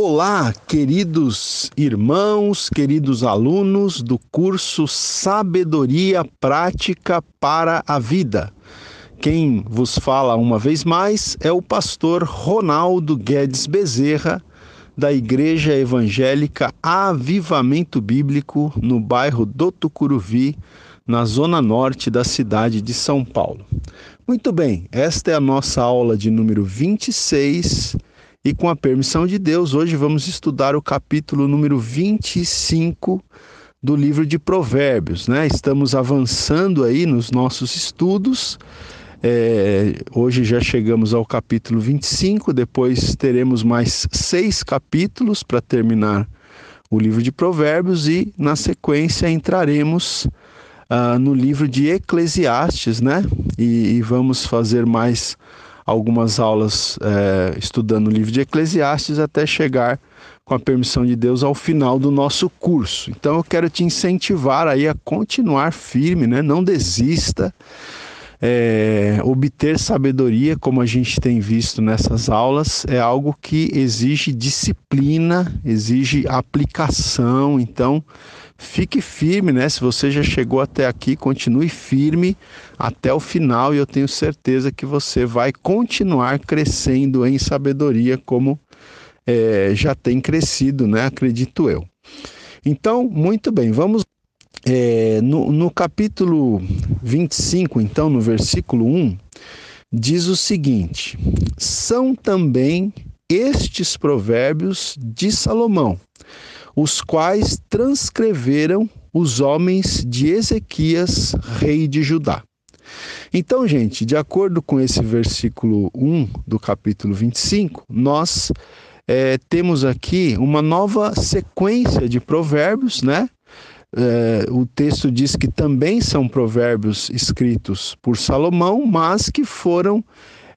Olá, queridos irmãos, queridos alunos do curso Sabedoria Prática para a Vida. Quem vos fala uma vez mais é o pastor Ronaldo Guedes Bezerra, da Igreja Evangélica Avivamento Bíblico, no bairro do Tucuruvi, na zona norte da cidade de São Paulo. Muito bem, esta é a nossa aula de número 26 e com a permissão de Deus, hoje vamos estudar o capítulo número 25 do livro de Provérbios, né? Estamos avançando aí nos nossos estudos. É, hoje já chegamos ao capítulo 25, depois teremos mais seis capítulos para terminar o livro de Provérbios e, na sequência, entraremos uh, no livro de Eclesiastes, né? E, e vamos fazer mais algumas aulas é, estudando o livro de Eclesiastes até chegar, com a permissão de Deus, ao final do nosso curso. Então eu quero te incentivar aí a continuar firme, né? Não desista. É, obter sabedoria, como a gente tem visto nessas aulas, é algo que exige disciplina, exige aplicação. Então, fique firme, né? Se você já chegou até aqui, continue firme até o final e eu tenho certeza que você vai continuar crescendo em sabedoria, como é, já tem crescido, né? Acredito eu. Então, muito bem, vamos é, no, no capítulo 25, então, no versículo 1, diz o seguinte: são também estes provérbios de Salomão os quais transcreveram os homens de Ezequias, rei de Judá. Então, gente, de acordo com esse versículo 1 do capítulo 25, nós é, temos aqui uma nova sequência de provérbios, né? É, o texto diz que também são provérbios escritos por Salomão, mas que foram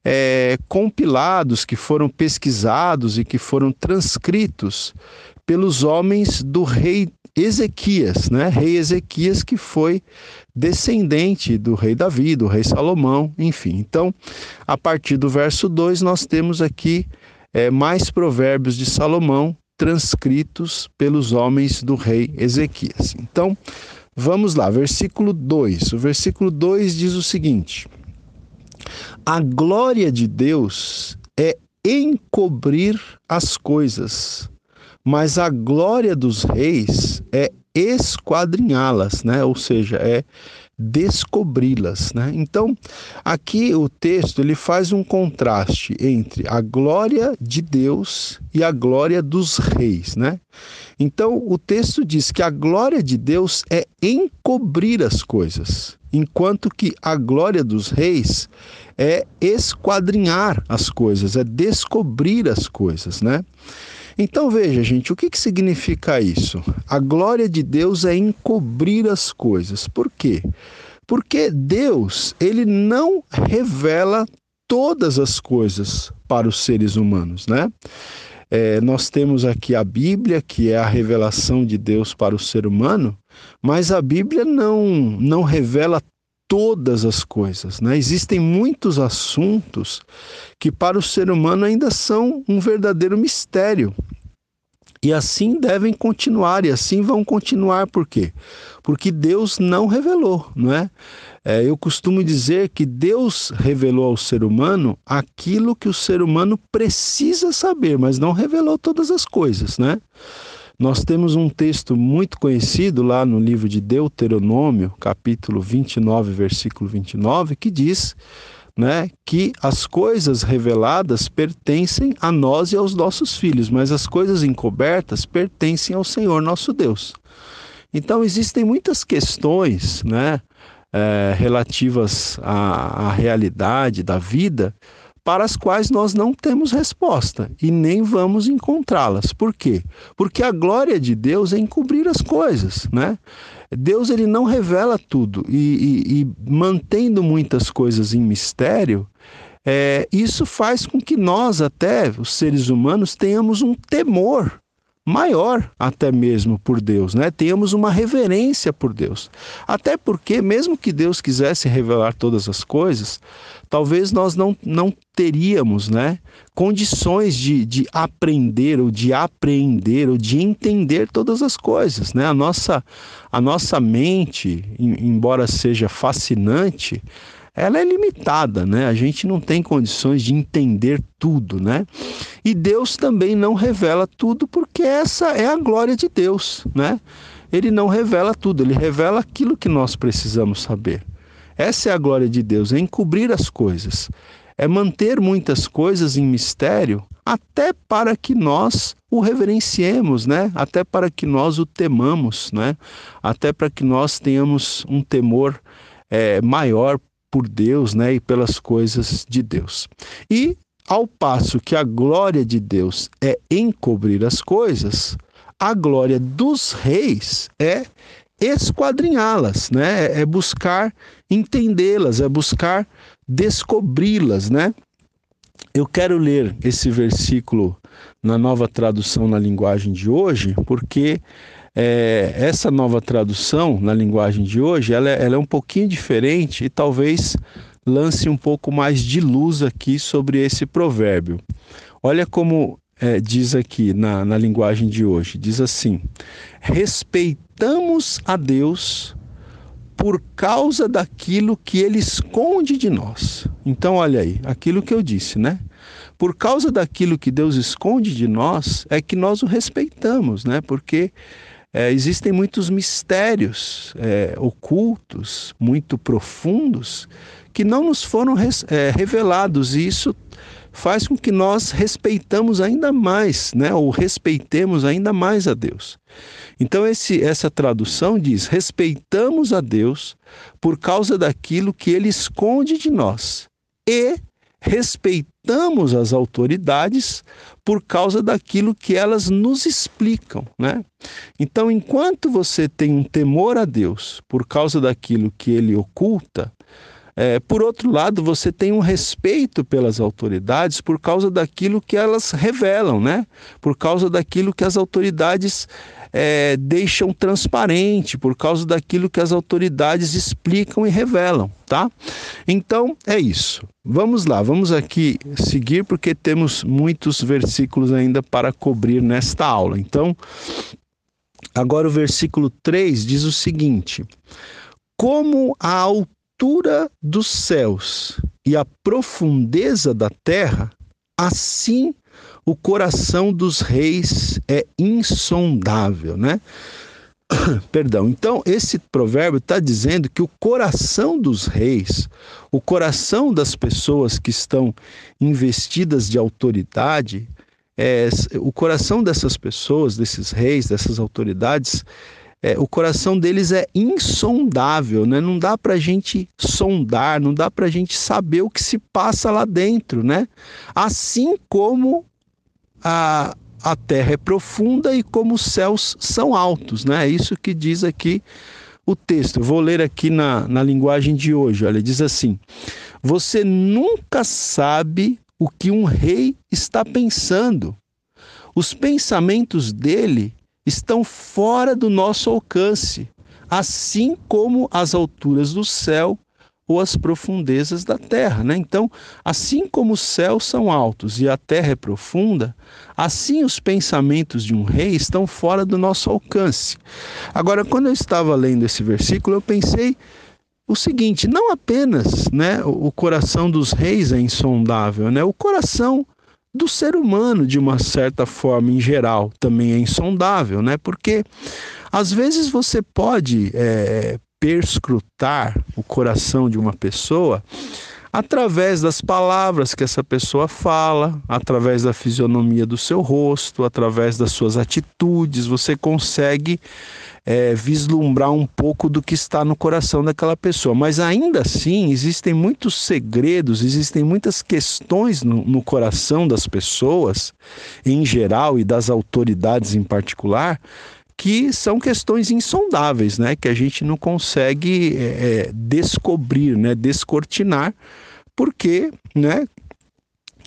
é, compilados, que foram pesquisados e que foram transcritos pelos homens do rei Ezequias, né? Rei Ezequias que foi descendente do rei Davi, do rei Salomão, enfim. Então, a partir do verso 2, nós temos aqui é, mais provérbios de Salomão transcritos pelos homens do rei Ezequias. Então, vamos lá, versículo 2. O versículo 2 diz o seguinte: A glória de Deus é encobrir as coisas, mas a glória dos reis é esquadrinhá-las, né? Ou seja, é descobri-las, né? Então, aqui o texto ele faz um contraste entre a glória de Deus e a glória dos reis, né? Então, o texto diz que a glória de Deus é encobrir as coisas, enquanto que a glória dos reis é esquadrinhar as coisas, é descobrir as coisas, né? Então veja, gente, o que, que significa isso? A glória de Deus é encobrir as coisas. Por quê? Porque Deus, ele não revela todas as coisas para os seres humanos, né? É, nós temos aqui a Bíblia, que é a revelação de Deus para o ser humano, mas a Bíblia não, não revela todas as coisas. Né? Existem muitos assuntos que para o ser humano ainda são um verdadeiro mistério. E assim devem continuar, e assim vão continuar, por quê? Porque Deus não revelou, não é? é? Eu costumo dizer que Deus revelou ao ser humano aquilo que o ser humano precisa saber, mas não revelou todas as coisas, né? Nós temos um texto muito conhecido lá no livro de Deuteronômio, capítulo 29, versículo 29, que diz né, que as coisas reveladas pertencem a nós e aos nossos filhos, mas as coisas encobertas pertencem ao Senhor nosso Deus. Então existem muitas questões né, é, relativas à, à realidade da vida para as quais nós não temos resposta e nem vamos encontrá-las. Por quê? Porque a glória de Deus é encobrir as coisas, né? Deus ele não revela tudo e, e, e mantendo muitas coisas em mistério, é, isso faz com que nós até os seres humanos tenhamos um temor maior até mesmo por Deus, né? Tenhamos uma reverência por Deus. Até porque mesmo que Deus quisesse revelar todas as coisas, talvez nós não, não teríamos, né, condições de, de aprender ou de apreender ou de entender todas as coisas, né? A nossa a nossa mente, embora seja fascinante, ela é limitada, né? A gente não tem condições de entender tudo, né? E Deus também não revela tudo porque essa é a glória de Deus, né? Ele não revela tudo, ele revela aquilo que nós precisamos saber. Essa é a glória de Deus, é encobrir as coisas, é manter muitas coisas em mistério, até para que nós o reverenciemos, né? Até para que nós o temamos, né? Até para que nós tenhamos um temor é, maior por Deus né, e pelas coisas de Deus. E, ao passo que a glória de Deus é encobrir as coisas, a glória dos reis é esquadrinhá-las, né? É buscar entendê-las, é buscar descobri-las, né? Eu quero ler esse versículo na nova tradução na linguagem de hoje, porque é, essa nova tradução na linguagem de hoje, ela, é, ela é um pouquinho diferente e talvez lance um pouco mais de luz aqui sobre esse provérbio. Olha como é, diz aqui na, na linguagem de hoje: diz assim: respeitamos a Deus por causa daquilo que ele esconde de nós. Então, olha aí, aquilo que eu disse, né? Por causa daquilo que Deus esconde de nós, é que nós o respeitamos, né? Porque é, existem muitos mistérios é, ocultos, muito profundos, que não nos foram res, é, revelados, e isso faz com que nós respeitamos ainda mais, né? ou respeitemos ainda mais a Deus. Então, esse, essa tradução diz: respeitamos a Deus por causa daquilo que ele esconde de nós e respeitamos as autoridades por causa daquilo que elas nos explicam, né? Então, enquanto você tem um temor a Deus por causa daquilo que ele oculta, é, por outro lado, você tem um respeito pelas autoridades por causa daquilo que elas revelam, né? Por causa daquilo que as autoridades é, deixam transparente, por causa daquilo que as autoridades explicam e revelam, tá? Então é isso. Vamos lá, vamos aqui seguir porque temos muitos versículos ainda para cobrir nesta aula. Então, agora o versículo 3 diz o seguinte: Como a altura dos céus e a profundeza da terra, assim o coração dos reis é insondável, né? Perdão. Então, esse provérbio está dizendo que o coração dos reis, o coração das pessoas que estão investidas de autoridade, é, o coração dessas pessoas, desses reis, dessas autoridades, é, o coração deles é insondável, né? Não dá para a gente sondar, não dá para a gente saber o que se passa lá dentro, né? Assim como a, a terra é profunda e como os céus são altos, né? É isso que diz aqui o texto. Eu vou ler aqui na, na linguagem de hoje. Olha, diz assim: Você nunca sabe o que um rei está pensando. Os pensamentos dele estão fora do nosso alcance, assim como as alturas do céu ou as profundezas da terra. Né? Então, assim como os céus são altos e a terra é profunda, assim os pensamentos de um rei estão fora do nosso alcance. Agora, quando eu estava lendo esse versículo, eu pensei o seguinte: não apenas né, o coração dos reis é insondável, né? o coração do ser humano, de uma certa forma, em geral, também é insondável, né? Porque às vezes você pode é, perscrutar o coração de uma pessoa através das palavras que essa pessoa fala, através da fisionomia do seu rosto, através das suas atitudes, você consegue é, vislumbrar um pouco do que está no coração daquela pessoa. Mas ainda assim, existem muitos segredos, existem muitas questões no, no coração das pessoas, em geral, e das autoridades em particular, que são questões insondáveis, né? Que a gente não consegue é, é, descobrir, né? Descortinar, porque, né?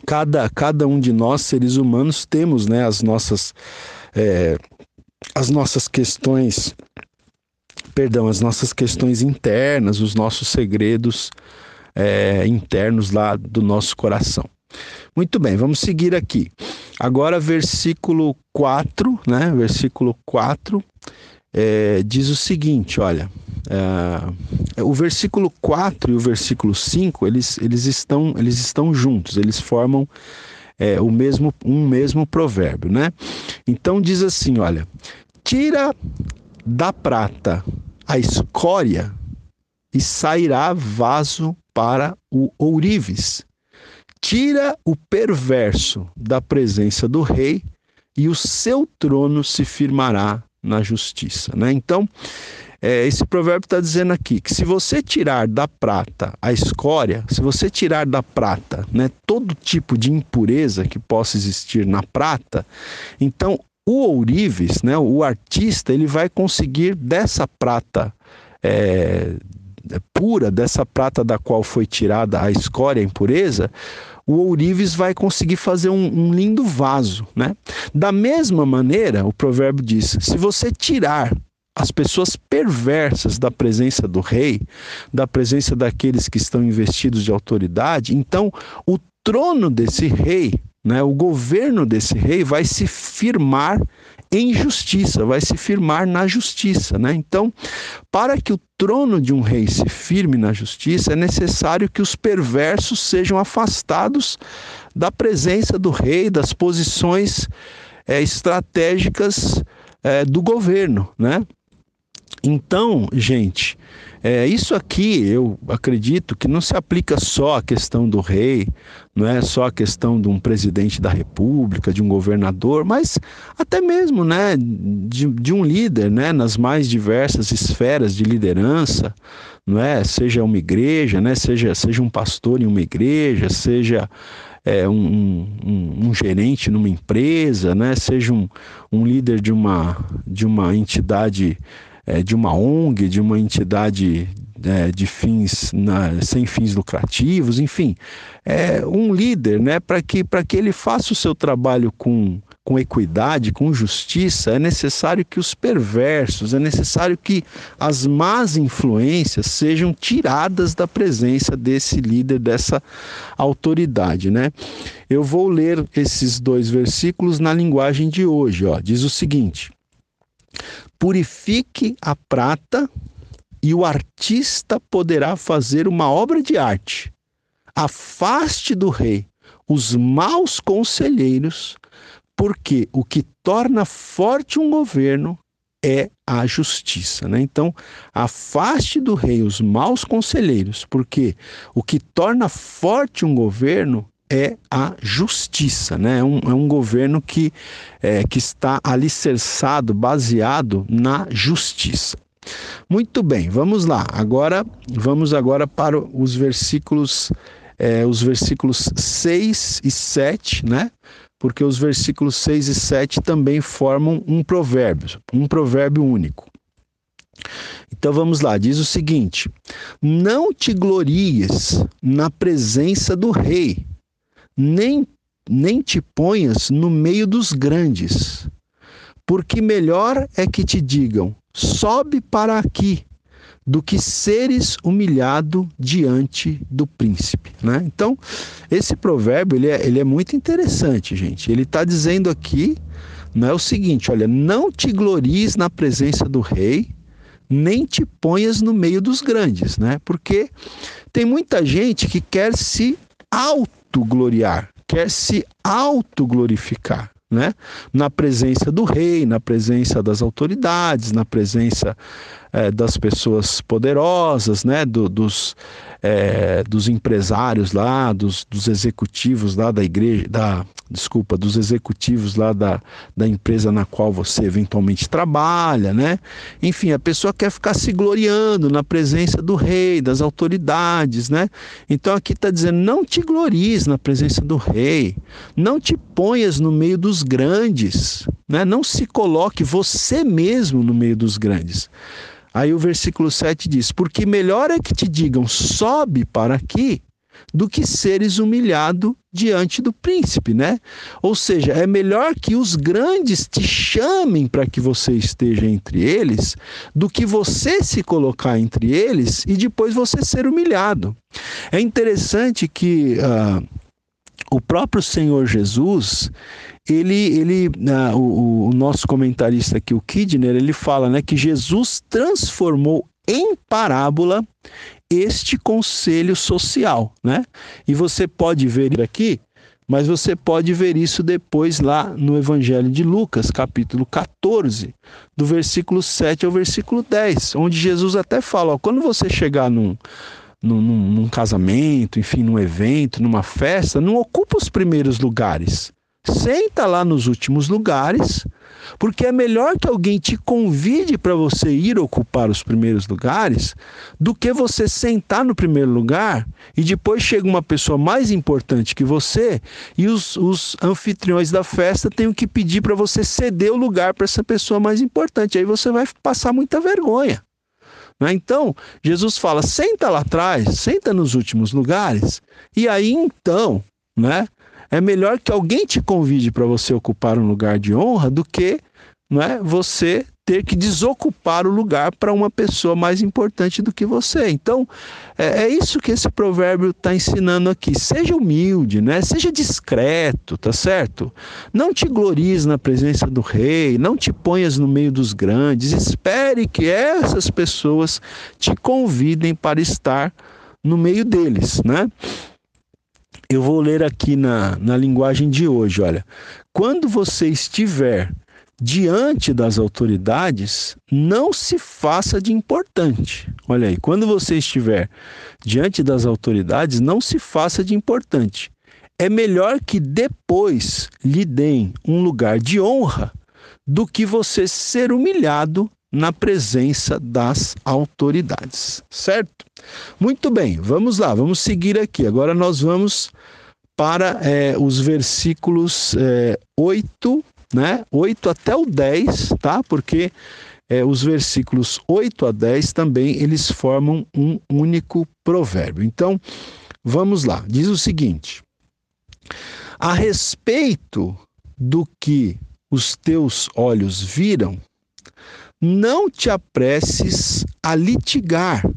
cada, cada um de nós, seres humanos, temos né, as, nossas, é, as nossas questões, perdão, as nossas questões internas, os nossos segredos é, internos lá do nosso coração. Muito bem, vamos seguir aqui. Agora, versículo 4, né? Versículo 4 é, diz o seguinte: olha, é, o versículo 4 e o versículo 5 eles, eles, estão, eles estão juntos, eles formam é, o mesmo, um mesmo provérbio, né? Então diz assim: olha, tira da prata a escória e sairá vaso para o ourives. Tira o perverso da presença do rei e o seu trono se firmará na justiça. Né? Então, é, esse provérbio está dizendo aqui que se você tirar da prata a escória, se você tirar da prata né, todo tipo de impureza que possa existir na prata, então o ourives, né, o artista, ele vai conseguir dessa prata é, pura, dessa prata da qual foi tirada a escória, a impureza, o ourives vai conseguir fazer um, um, lindo vaso, né? Da mesma maneira, o provérbio diz: se você tirar as pessoas perversas da presença do rei, da presença daqueles que estão investidos de autoridade, então o trono desse rei, né, o governo desse rei vai se firmar em justiça, vai se firmar na justiça. Né? Então, para que o trono de um rei se firme na justiça, é necessário que os perversos sejam afastados da presença do rei, das posições é, estratégicas é, do governo. Né? Então, gente, é, isso aqui eu acredito que não se aplica só à questão do rei, não é só a questão de um presidente da república, de um governador, mas até mesmo né, de, de um líder né, nas mais diversas esferas de liderança, não é? seja uma igreja, né, seja, seja um pastor em uma igreja, seja é, um, um, um, gerente numa empresa, né? seja um, um líder de uma, de uma entidade é, de uma ONG, de uma entidade é, de fins na, sem fins lucrativos, enfim, é, um líder, né, para que, que ele faça o seu trabalho com, com equidade, com justiça, é necessário que os perversos, é necessário que as más influências sejam tiradas da presença desse líder, dessa autoridade, né? Eu vou ler esses dois versículos na linguagem de hoje, ó. Diz o seguinte: Purifique a prata e o artista poderá fazer uma obra de arte. Afaste do rei os maus conselheiros, porque o que torna forte um governo é a justiça. Né? Então, afaste do rei os maus conselheiros, porque o que torna forte um governo é a justiça, né? É um, é um governo que, é, que está alicerçado, baseado na justiça. Muito bem, vamos lá. Agora, vamos agora para os versículos, é, os versículos 6 e 7, né? Porque os versículos 6 e 7 também formam um provérbio, um provérbio único. Então vamos lá, diz o seguinte: Não te glories na presença do rei, nem, nem te ponhas no meio dos grandes, porque melhor é que te digam: sobe para aqui, do que seres humilhado diante do príncipe. Né? Então, esse provérbio ele é, ele é muito interessante, gente. Ele está dizendo aqui não é o seguinte: olha, não te glories na presença do rei, nem te ponhas no meio dos grandes, né? Porque tem muita gente que quer se auto autogloriar, quer se autoglorificar. Né? Na presença do rei, na presença das autoridades, na presença é, das pessoas poderosas, né? Do, dos, é, dos empresários lá, dos, dos executivos lá da igreja, da, desculpa, dos executivos lá da, da empresa na qual você eventualmente trabalha, né? Enfim, a pessoa quer ficar se gloriando na presença do rei, das autoridades, né? Então aqui está dizendo: não te glories na presença do rei, não te ponhas no meio dos grandes, né? Não se coloque você mesmo no meio dos grandes. Aí o versículo 7 diz: Porque melhor é que te digam, sobe para aqui, do que seres humilhado diante do príncipe, né? Ou seja, é melhor que os grandes te chamem para que você esteja entre eles, do que você se colocar entre eles e depois você ser humilhado. É interessante que uh, o próprio Senhor Jesus, ele, ele uh, o, o, nosso comentarista aqui, o Kidner, ele fala né, que Jesus transformou em parábola este conselho social, né? E você pode ver aqui, mas você pode ver isso depois lá no Evangelho de Lucas, capítulo 14, do versículo 7 ao versículo 10, onde Jesus até fala: ó, quando você chegar num, num, num casamento, enfim, num evento, numa festa, não ocupa os primeiros lugares. Senta lá nos últimos lugares, porque é melhor que alguém te convide para você ir ocupar os primeiros lugares do que você sentar no primeiro lugar e depois chega uma pessoa mais importante que você e os, os anfitriões da festa têm que pedir para você ceder o lugar para essa pessoa mais importante. Aí você vai passar muita vergonha. Né? Então, Jesus fala: senta lá atrás, senta nos últimos lugares, e aí então, né? É melhor que alguém te convide para você ocupar um lugar de honra do que não é, você ter que desocupar o lugar para uma pessoa mais importante do que você. Então, é, é isso que esse provérbio está ensinando aqui. Seja humilde, né? seja discreto, tá certo? Não te glories na presença do rei, não te ponhas no meio dos grandes. Espere que essas pessoas te convidem para estar no meio deles, né? Eu vou ler aqui na, na linguagem de hoje, olha. Quando você estiver diante das autoridades, não se faça de importante. Olha aí, quando você estiver diante das autoridades, não se faça de importante. É melhor que depois lhe deem um lugar de honra do que você ser humilhado na presença das autoridades, certo? Muito bem, vamos lá, vamos seguir aqui. Agora nós vamos para é, os versículos é, 8, né? 8 até o 10, tá? Porque é, os versículos 8 a 10 também eles formam um único provérbio. Então, vamos lá. Diz o seguinte: A respeito do que os teus olhos viram, não te apresses a litigar,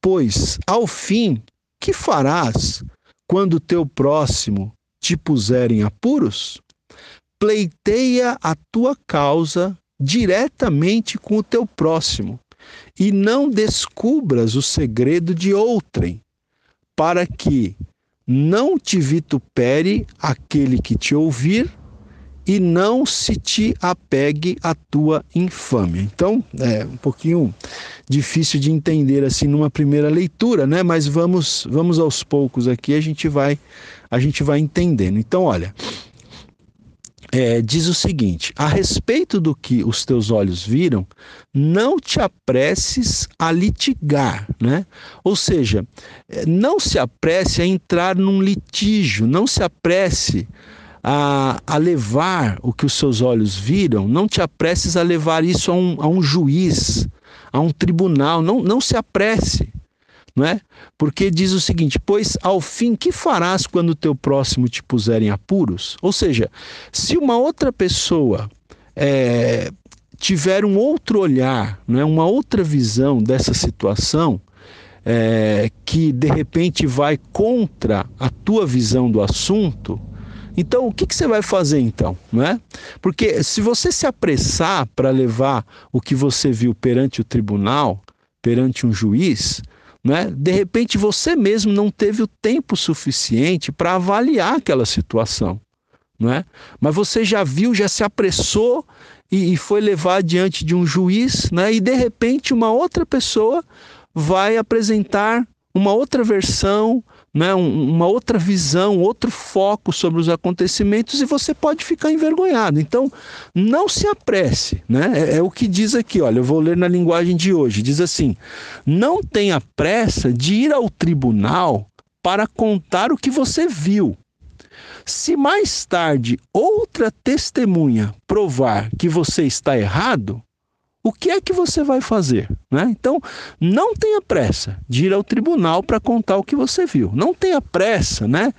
pois, ao fim, que farás quando teu próximo te puser em apuros? Pleiteia a tua causa diretamente com o teu próximo, e não descubras o segredo de outrem, para que não te vitupere aquele que te ouvir e não se te apegue à tua infâmia. Então, é um pouquinho difícil de entender assim numa primeira leitura, né? Mas vamos vamos aos poucos aqui, a gente vai a gente vai entendendo. Então, olha, é, diz o seguinte: a respeito do que os teus olhos viram, não te apresses a litigar, né? Ou seja, é, não se apresse a entrar num litígio, não se apresse a, a levar o que os seus olhos viram, não te apresses a levar isso a um, a um juiz, a um tribunal, não, não se apresse. Não é? Porque diz o seguinte: pois ao fim que farás quando o teu próximo te puser em apuros? Ou seja, se uma outra pessoa é, tiver um outro olhar, não é? uma outra visão dessa situação, é, que de repente vai contra a tua visão do assunto, então, o que, que você vai fazer então? Não é? Porque se você se apressar para levar o que você viu perante o tribunal, perante um juiz, não é? de repente você mesmo não teve o tempo suficiente para avaliar aquela situação. Não é? Mas você já viu, já se apressou e, e foi levar diante de um juiz, né? e de repente uma outra pessoa vai apresentar uma outra versão, né, uma outra visão, outro foco sobre os acontecimentos e você pode ficar envergonhado. Então, não se apresse. Né? É, é, o que diz aqui, olha, eu vou ler na linguagem de hoje. Diz assim: não tenha pressa de ir ao tribunal para contar o que você viu. Se mais tarde outra testemunha provar que você está errado, o que é que você vai fazer? Né? Então, não tenha pressa de ir ao tribunal para contar o que você viu. Não tenha pressa né,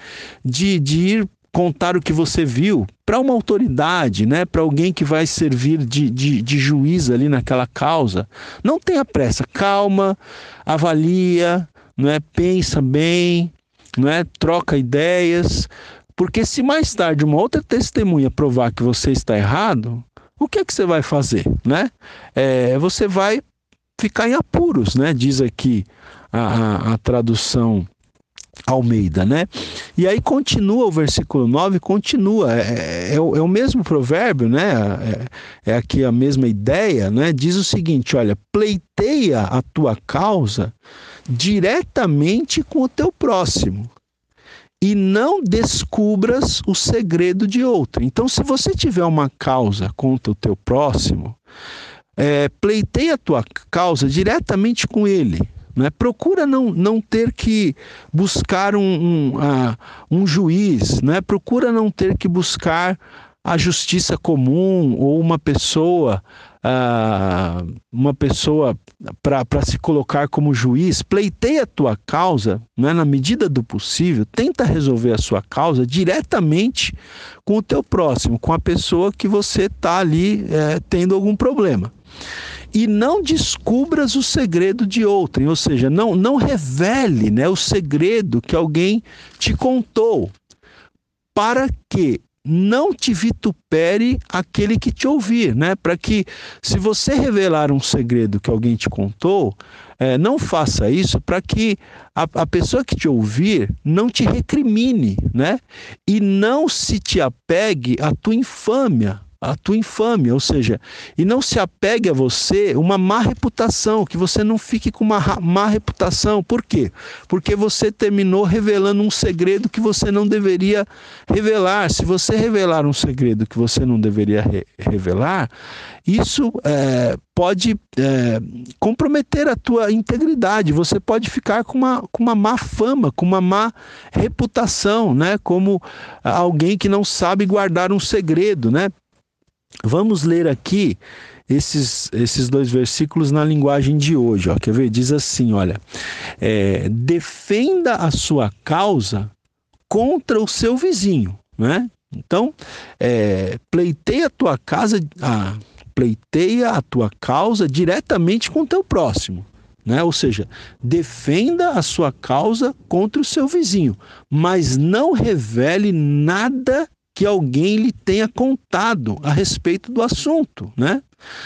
de, de ir contar o que você viu para uma autoridade, né, para alguém que vai servir de, de, de juiz ali naquela causa. Não tenha pressa, calma, avalia, não é? pensa bem, não é? troca ideias, porque se mais tarde uma outra testemunha provar que você está errado, o que é que você vai fazer, né? É, você vai ficar em apuros, né? Diz aqui a, a, a tradução Almeida, né? E aí continua o versículo 9, continua, é, é, é, o, é mesmo provérbio, né? É, é, aqui a mesma ideia, né? Diz o seguinte: olha, pleiteia a tua causa diretamente com o teu próximo e não descubras o segredo de outro. Então, se você tiver uma causa contra o teu próximo, é, pleiteia a tua causa diretamente com ele. Né? Procura não, não ter que buscar um, um, uh, um juiz, né? procura não ter que buscar a justiça comum ou uma pessoa uh, uma pessoa para se colocar como juiz, pleiteia a tua causa, né, na medida do possível, tenta resolver a sua causa diretamente com o teu próximo, com a pessoa que você está ali é, tendo algum problema. E não descubras o segredo de outrem, ou seja, não, não revele né, o segredo que alguém te contou, para que não te vitupere aquele que te ouvir, né? Para que, se você revelar um segredo que alguém te contou, é, não faça isso para que a, a, pessoa que te ouvir não te recrimine, né? E não se te apegue à tua infâmia, a tua infâmia, ou seja, e não se apegue a você uma má reputação, que você não fique com uma má reputação. Por quê? Porque você terminou revelando um segredo que você não deveria revelar. Se você revelar um segredo que você não deveria re revelar, isso é, pode é, comprometer a tua integridade. Você pode ficar com uma, com uma má fama, com uma má reputação, né? Como alguém que não sabe guardar um segredo, né? Vamos ler aqui esses, esses dois versículos na linguagem de hoje. Ó. Quer ver? Diz assim: olha, é, defenda a sua causa contra o seu vizinho. Né? Então, é, pleiteia a tua casa, a, pleiteia a tua causa diretamente com o teu próximo. Né? Ou seja, defenda a sua causa contra o seu vizinho, mas não revele nada que alguém lhe tenha contado a respeito do assunto, né?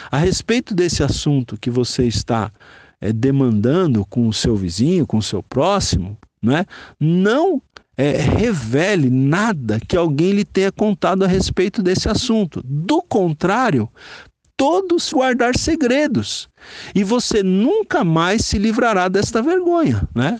A respeito desse assunto que você está é, demandando com o seu vizinho, com o seu próximo, né? Não é, revele nada que alguém lhe tenha contado a respeito desse assunto. Do contrário, todos guardar segredos e você nunca mais se livrará desta vergonha, né?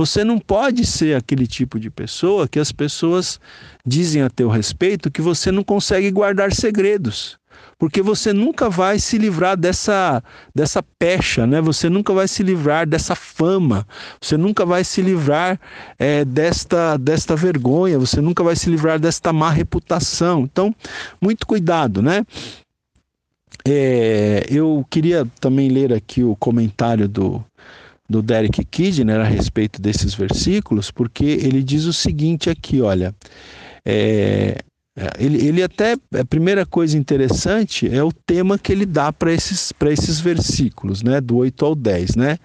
Você não pode ser aquele tipo de pessoa que as pessoas dizem a teu respeito que você não consegue guardar segredos. Porque você nunca vai se livrar dessa, dessa pecha, né? Você nunca vai se livrar dessa fama, você nunca vai se livrar é, desta, desta vergonha, você nunca vai se livrar desta má reputação. Então, muito cuidado, né? É, eu queria também ler aqui o comentário do, do Derek Kidner a respeito desses versículos, porque ele diz o seguinte aqui, olha, é, ele, ele até, a primeira coisa interessante é o tema que ele dá para esses, esses versículos, né, do 8 ao 10, né?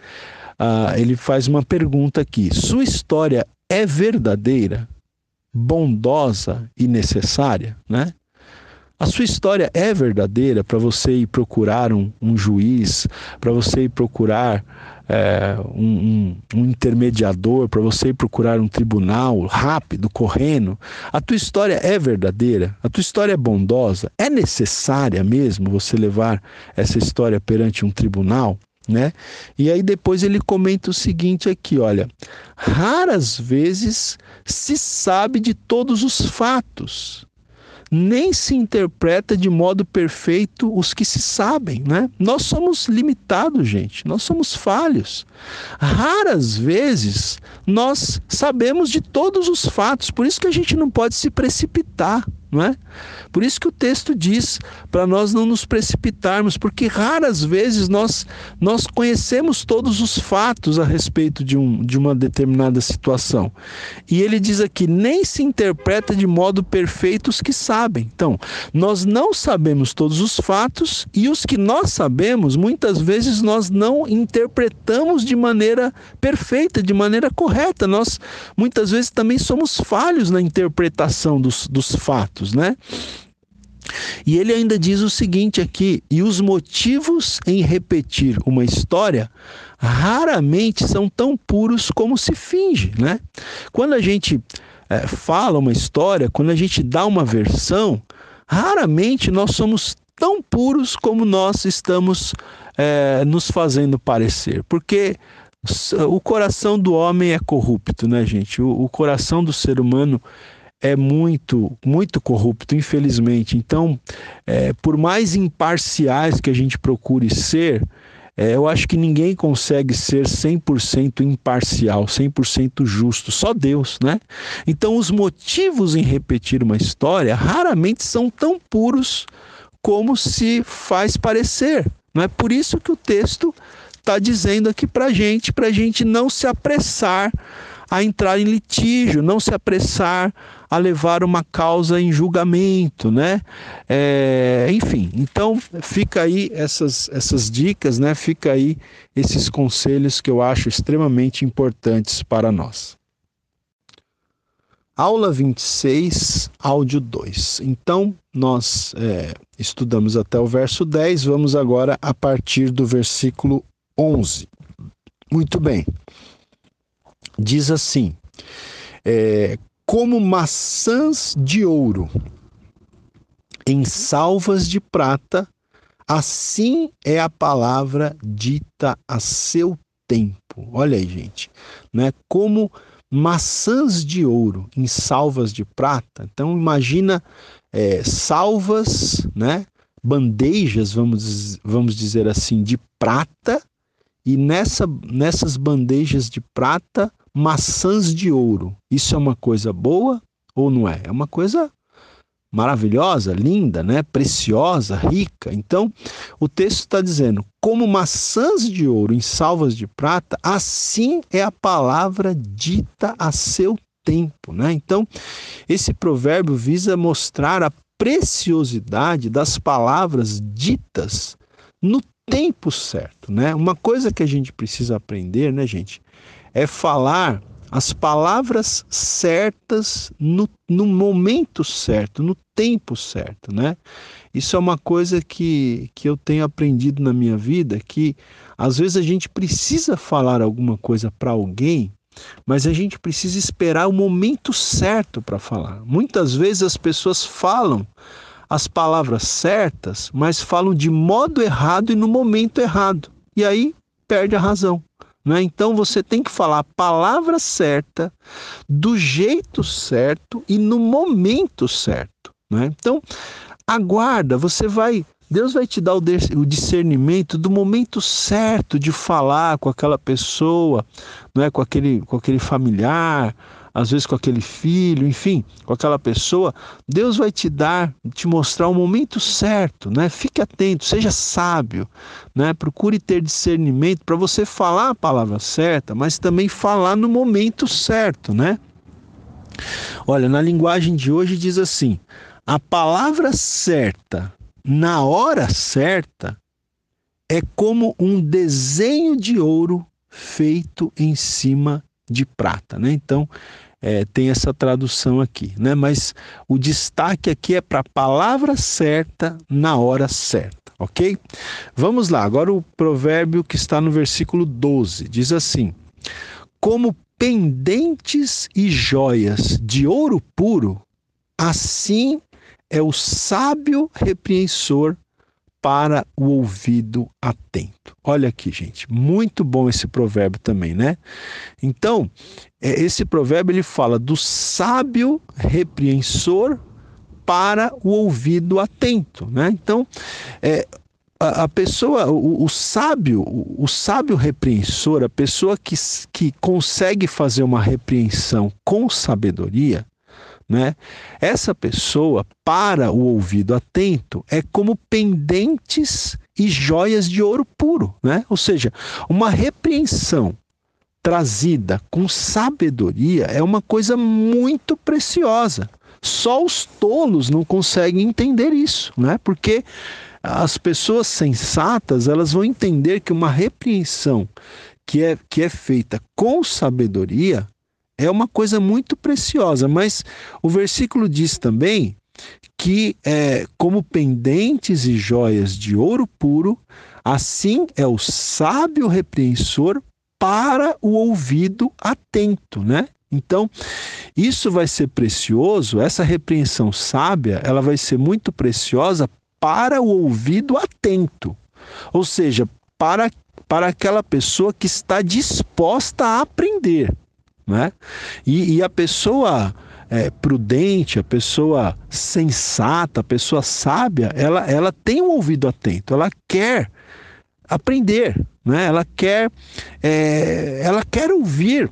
Ah, ele faz uma pergunta aqui: sua história é verdadeira, bondosa e necessária, né? A sua história é verdadeira para você ir procurar um, um juiz, para você ir procurar é, um, um, um intermediador, para você ir procurar um tribunal rápido, correndo. A tua história é verdadeira, a tua história é bondosa. É necessária mesmo você levar essa história perante um tribunal? Né? E aí depois ele comenta o seguinte aqui, olha, raras vezes se sabe de todos os fatos nem se interpreta de modo perfeito os que se sabem, né? Nós somos limitados, gente, nós somos falhos. Raras vezes nós sabemos de todos os fatos, por isso que a gente não pode se precipitar. Não é? Por isso que o texto diz para nós não nos precipitarmos, porque raras vezes nós, nós conhecemos todos os fatos a respeito de, um, de uma determinada situação. E ele diz aqui: nem se interpreta de modo perfeito os que sabem. Então, nós não sabemos todos os fatos e os que nós sabemos, muitas vezes nós não interpretamos de maneira perfeita, de maneira correta. Nós muitas vezes também somos falhos na interpretação dos, dos fatos, né? E ele ainda diz o seguinte aqui: e os motivos em repetir uma história raramente são tão puros como se finge, né? Quando a gente é, fala uma história, quando a gente dá uma versão, raramente nós somos tão puros como nós estamos é, nos fazendo parecer, porque o coração do homem é corrupto, né, gente? O, o coração do ser humano é muito, muito corrupto, infelizmente. Então, é, por mais imparciais que a gente procure ser, é, eu acho que ninguém consegue ser 100% imparcial, 100% justo, só Deus, né? Então, os motivos em repetir uma história raramente são tão puros como se faz parecer. Não é por isso que o texto está dizendo aqui para gente, para gente não se apressar a entrar em litígio, não se apressar a levar uma causa em julgamento, né? É, enfim, então fica aí essas, essas dicas, né? Fica aí esses conselhos que eu acho extremamente importantes para nós. Aula 26, áudio 2. Então, nós é, estudamos até o verso 10, vamos agora a partir do versículo 11. Muito bem. Diz assim: é, como maçãs de ouro em salvas de prata, assim é a palavra dita a seu tempo. Olha aí, gente, né? Como maçãs de ouro em salvas de prata. Então imagina é, salvas, né? Bandejas, vamos, vamos dizer assim, de prata, e nessa, nessas bandejas de prata, maçãs de ouro. Isso é uma coisa boa ou não é? É uma coisa maravilhosa, linda, né? preciosa, rica. Então, o texto está dizendo: como maçãs de ouro em salvas de prata, assim é a palavra dita a seu tempo. Né? Então, esse provérbio visa mostrar a preciosidade das palavras ditas no tempo certo, né? Uma coisa que a gente precisa aprender, né, gente, é falar as palavras certas no, no momento certo, no tempo certo, né? Isso é uma coisa que, que eu tenho aprendido na minha vida, que às vezes a gente precisa falar alguma coisa para alguém, mas a gente precisa esperar o momento certo para falar. Muitas vezes as pessoas falam as palavras certas, mas falam de modo errado e no momento errado. E aí perde a razão. Né? Então você tem que falar a palavra certa, do jeito certo e no momento certo. Né? Então, aguarda, você vai. Deus vai te dar o discernimento do momento certo de falar com aquela pessoa, não é? com, aquele, com aquele familiar, às vezes com aquele filho, enfim, com aquela pessoa, Deus vai te dar, te mostrar o momento certo, né? Fique atento, seja sábio, né? Procure ter discernimento para você falar a palavra certa, mas também falar no momento certo, né? Olha, na linguagem de hoje diz assim: a palavra certa na hora certa é como um desenho de ouro feito em cima de prata, né? Então, é, tem essa tradução aqui, né? Mas o destaque aqui é para a palavra certa na hora certa, ok? Vamos lá, agora o provérbio que está no versículo 12 diz assim: Como pendentes e joias de ouro puro, assim é o sábio repreensor para o ouvido atento. Olha aqui, gente, muito bom esse provérbio também, né? Então, esse provérbio ele fala do sábio repreensor para o ouvido atento, né? Então, é, a, a pessoa, o, o sábio, o, o, sábio repreensor, a pessoa que, que consegue fazer uma repreensão com sabedoria, né? Essa pessoa, para o ouvido atento, é como pendentes e joias de ouro puro, né? Ou seja, uma repreensão trazida com sabedoria é uma coisa muito preciosa. Só os tolos não conseguem entender isso, né? Porque as pessoas sensatas, elas vão entender que uma repreensão que é, que é feita com sabedoria é uma coisa muito preciosa, mas o versículo diz também que, é, como pendentes e joias de ouro puro, assim é o sábio repreensor para o ouvido atento, né? Então, isso vai ser precioso, essa repreensão sábia, ela vai ser muito preciosa para o ouvido atento. Ou seja, para, para aquela pessoa que está disposta a aprender. Né? E, e a pessoa é, prudente, a pessoa sensata, a pessoa sábia, ela, ela tem um ouvido atento, ela quer aprender, né? ela, quer, é, ela quer ouvir,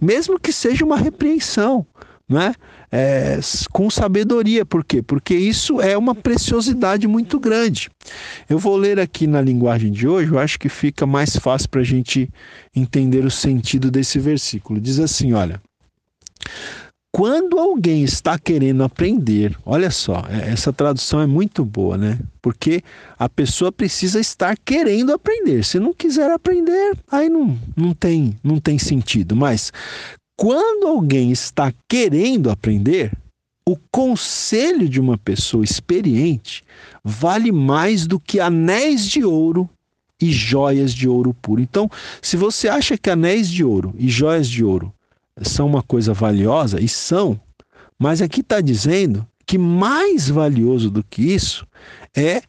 mesmo que seja uma repreensão. Né? É, com sabedoria, por quê? Porque isso é uma preciosidade muito grande. Eu vou ler aqui na linguagem de hoje, eu acho que fica mais fácil para a gente entender o sentido desse versículo. Diz assim: olha. Quando alguém está querendo aprender, olha só, é, essa tradução é muito boa, né? Porque a pessoa precisa estar querendo aprender. Se não quiser aprender, aí não, não, tem, não tem sentido. Mas quando alguém está querendo aprender, o conselho de uma pessoa experiente vale mais do que anéis de ouro e joias de ouro puro. Então, se você acha que anéis de ouro e joias de ouro são uma coisa valiosa, e são, mas aqui está dizendo que mais valioso do que isso é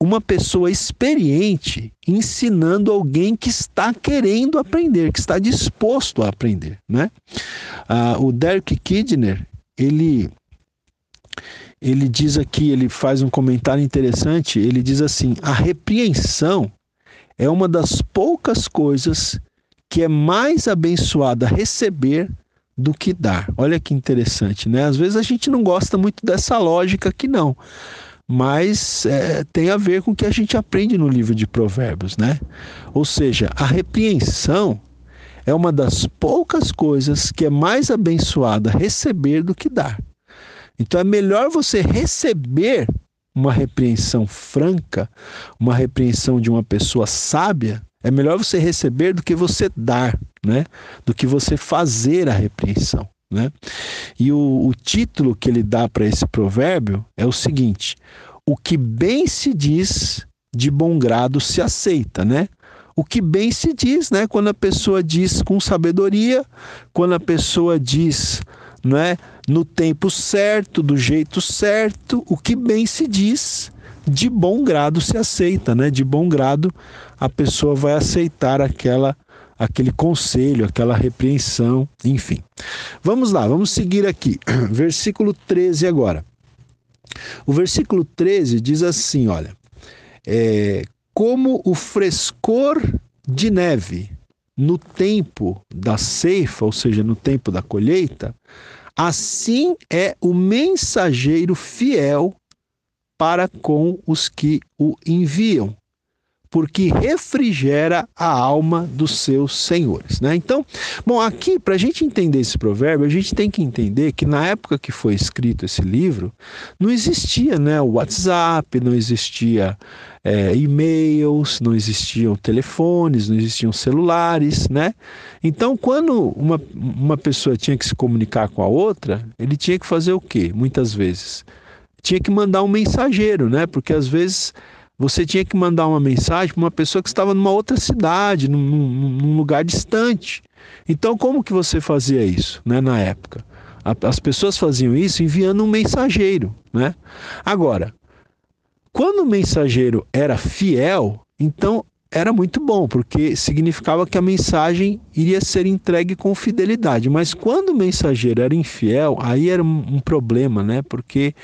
uma pessoa experiente ensinando alguém que está querendo aprender, que está disposto a aprender, né? Ah, o Derek Kidner, ele ele diz aqui, ele faz um comentário interessante, ele diz assim: a repreensão é uma das poucas coisas que é mais abençoada receber do que dar. Olha que interessante, né? Às vezes a gente não gosta muito dessa lógica aqui, não. Mas é, tem a ver com o que a gente aprende no livro de Provérbios, né? Ou seja, a repreensão é uma das poucas coisas que é mais abençoada receber do que dar. Então é melhor você receber uma repreensão franca, uma repreensão de uma pessoa sábia, é melhor você receber do que você dar, né? Do que você fazer a repreensão, né? E o, o título que ele dá para esse provérbio é o seguinte: o que bem se diz de bom grado se aceita, né? O que bem se diz, né? Quando a pessoa diz com sabedoria, quando a pessoa diz, não é, no tempo certo, do jeito certo, o que bem se diz de bom grado se aceita, né? De bom grado a pessoa vai aceitar aquela aquele conselho, aquela repreensão, enfim. Vamos lá, vamos seguir aqui. Versículo 13 agora. O versículo 13 diz assim: olha, é, como o frescor de neve no tempo da ceifa, ou seja, no tempo da colheita, assim é o mensageiro fiel para com os que o enviam, porque refrigera a alma dos seus senhores. Né? Então, bom, aqui, para a gente entender esse provérbio, a gente tem que entender que na época que foi escrito esse livro, não existia né, o WhatsApp, não existia é, e-mails, não existiam telefones, não existiam celulares, né? Então, quando uma, uma pessoa tinha que se comunicar com a outra, ele tinha que fazer o quê? Muitas vezes tinha que mandar um mensageiro, né? Porque às vezes você tinha que mandar uma mensagem para uma pessoa que estava numa outra cidade, num, num, lugar distante. Então, como que você fazia isso, né? Na época, as pessoas faziam isso enviando um mensageiro, né? Agora, quando o mensageiro era fiel, então era muito bom, porque significava que a mensagem iria ser entregue com fidelidade. Mas quando o mensageiro era infiel, aí era um problema, né? Porque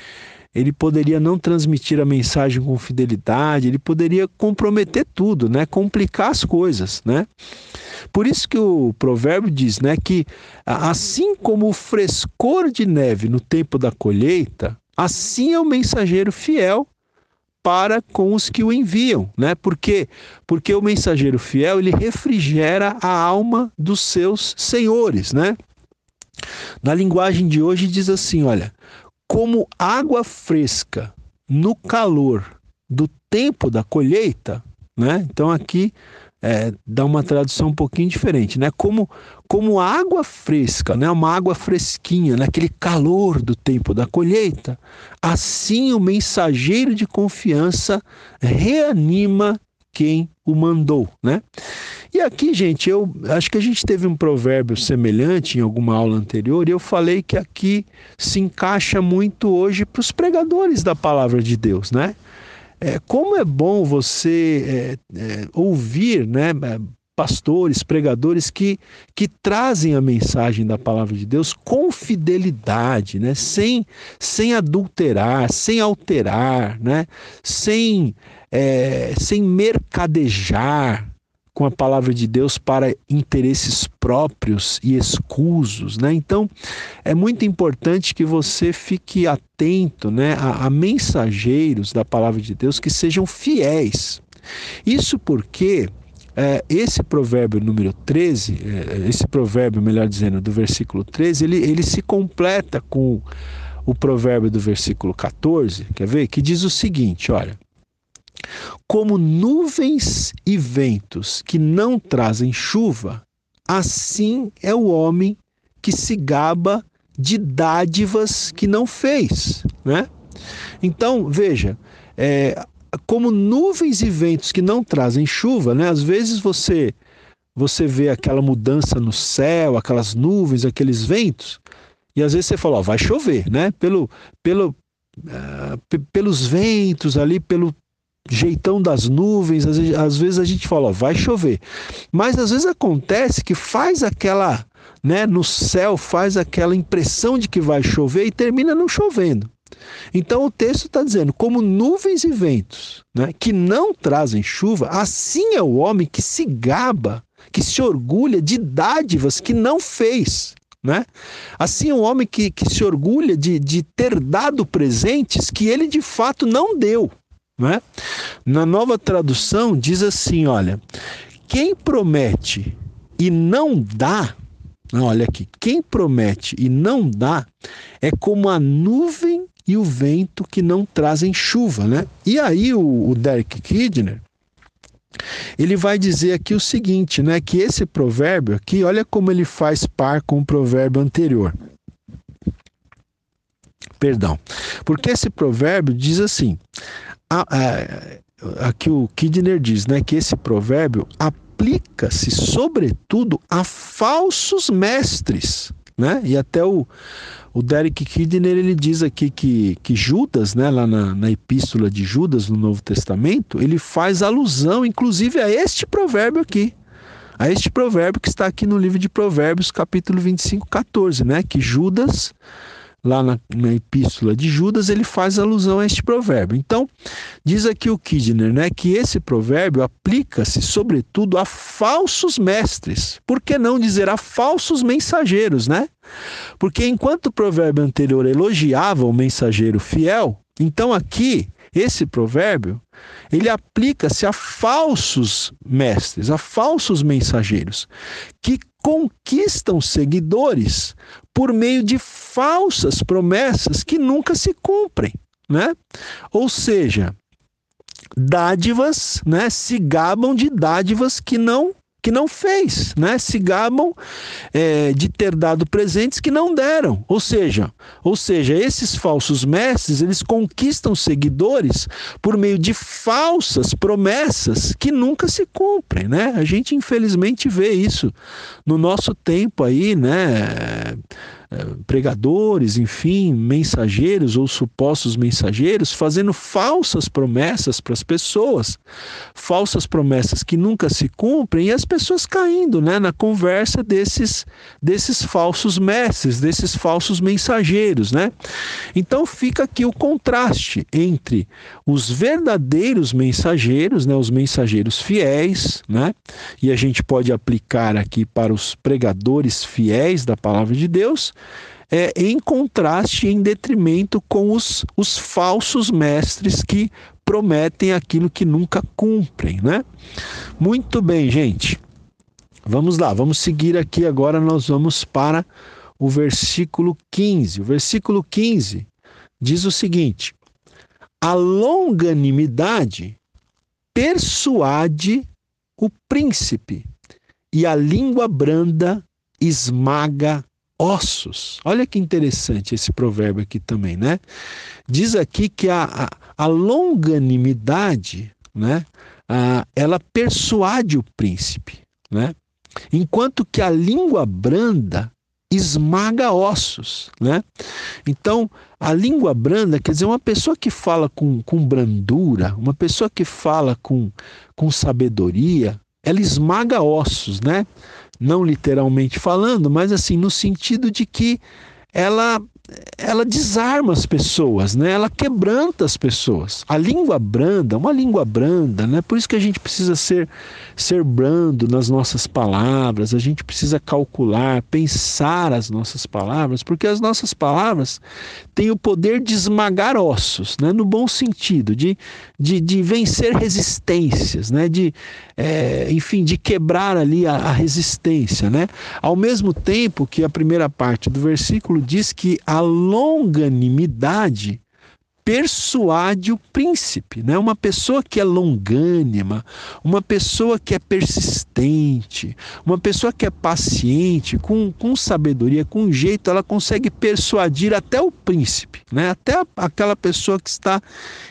ele poderia não transmitir a mensagem com fidelidade, ele poderia comprometer tudo, né? Complicar as coisas, né? Por isso que o provérbio diz, né, que assim como o frescor de neve no tempo da colheita, assim é o mensageiro fiel para com os que o enviam, né? Por quê? Porque o mensageiro fiel, ele refrigera a alma dos seus senhores, né? Na linguagem de hoje diz assim, olha, como água fresca no calor do tempo da colheita, né? Então aqui é, dá uma tradução um pouquinho diferente, né? Como, como água fresca, né? Uma água fresquinha, naquele calor do tempo da colheita, assim o mensageiro de confiança reanima quem o mandou, né? E aqui, gente, eu acho que a gente teve um provérbio semelhante em alguma aula anterior, e eu falei que aqui se encaixa muito hoje para os pregadores da palavra de Deus, né? É, como é bom você é, é, ouvir, né? pastores, pregadores que, que trazem a mensagem da palavra de Deus com fidelidade, né? sem, sem adulterar, sem alterar, né? sem, é, sem mercadejar, com a palavra de Deus para interesses próprios e escusos, né? Então, é muito importante que você fique atento, né, a, a mensageiros da palavra de Deus que sejam fiéis. Isso porque é, esse provérbio número 13, é, esse provérbio, melhor dizendo, do versículo 13, ele, ele se completa com o provérbio do versículo 14, quer ver? Que diz o seguinte: olha. Como nuvens e ventos que não trazem chuva, assim é o homem que se gaba de dádivas que não fez, né? Então, veja, é, como nuvens e ventos que não trazem chuva, né? Às vezes você você vê aquela mudança no céu, aquelas nuvens, aqueles ventos, e às vezes você fala, ó, vai chover, né? Pelo, pelo, uh, pelos ventos ali, pelo jeitão das nuvens, às vezes, às vezes a gente fala, ó, vai chover. Mas às vezes acontece que faz aquela, né, no céu faz aquela impressão de que vai chover e termina não chovendo. Então o texto está dizendo: como nuvens e ventos né, que não trazem chuva, assim é o homem que se gaba, que se orgulha de dádivas que não fez. Né? Assim é o homem que, que se orgulha de, de ter dado presentes que ele de fato não deu. Né? Na nova tradução diz assim: olha, quem promete e não dá, olha aqui, quem promete e não dá é como a nuvem e o vento que não trazem chuva, né? E aí o, o Derek Kidner ele vai dizer aqui o seguinte, né? Que esse provérbio aqui, olha como ele faz par com o provérbio anterior. Perdão. Porque esse provérbio diz assim: a, a, aqui o Kidner diz né, que esse provérbio aplica-se, sobretudo, a falsos mestres. Né? E até o, o Derek Kidner ele diz aqui que, que Judas, né, lá na, na epístola de Judas no Novo Testamento, ele faz alusão, inclusive, a este provérbio aqui. A este provérbio que está aqui no livro de Provérbios, capítulo 25, 14, né? Que Judas lá na, na, epístola de Judas, ele faz alusão a este provérbio. Então, diz aqui o Kidner, né, que esse provérbio aplica-se sobretudo a falsos mestres. Por que não dizer a falsos mensageiros, né? Porque enquanto o provérbio anterior elogiava o mensageiro fiel, então aqui esse provérbio, ele aplica-se a falsos mestres, a falsos mensageiros, que conquistam seguidores por meio de falsas promessas que nunca se cumprem, né? Ou seja, dádivas, né, se gabam de dádivas que não que não fez, né? Se gabam é, de ter dado presentes que não deram. Ou seja, ou seja, esses falsos mestres eles conquistam seguidores por meio de falsas promessas que nunca se cumprem, né? A gente infelizmente vê isso no nosso tempo aí, né? Pregadores, enfim, mensageiros ou supostos mensageiros, fazendo falsas promessas para as pessoas, falsas promessas que nunca se cumprem e as pessoas caindo né, na conversa desses, desses falsos mestres, desses falsos mensageiros. Né? Então fica aqui o contraste entre os verdadeiros mensageiros, né, os mensageiros fiéis, né, e a gente pode aplicar aqui para os pregadores fiéis da palavra de Deus é, em contraste, em detrimento com os, os falsos mestres que prometem aquilo que nunca cumprem, né? Muito bem, gente. Vamos lá, vamos seguir aqui agora. Nós vamos para o versículo 15. O versículo 15 diz o seguinte: A longanimidade persuade o príncipe, e a língua branda esmaga ossos. Olha que interessante esse provérbio aqui também, né? Diz aqui que a, a, a longanimidade, né? A, ela persuade o príncipe, né? Enquanto que a língua branda esmaga ossos, né? Então, a língua branda, quer dizer, uma pessoa que fala com, com brandura, uma pessoa que fala com, com sabedoria, ela esmaga ossos, né? Não literalmente falando, mas assim no sentido de que ela ela desarma as pessoas, né? Ela quebranta as pessoas. A língua branda, uma língua branda, né? Por isso que a gente precisa ser ser brando nas nossas palavras, a gente precisa calcular, pensar as nossas palavras, porque as nossas palavras têm o poder de esmagar ossos, né? No bom sentido, de, de, de vencer resistências, né? De, é, enfim, de quebrar ali a, a resistência, né? Ao mesmo tempo que a primeira parte do versículo diz que a longanimidade persuade o príncipe, né? Uma pessoa que é longânima, uma pessoa que é persistente, uma pessoa que é paciente, com, com sabedoria, com jeito, ela consegue persuadir até o príncipe, né? Até aquela pessoa que está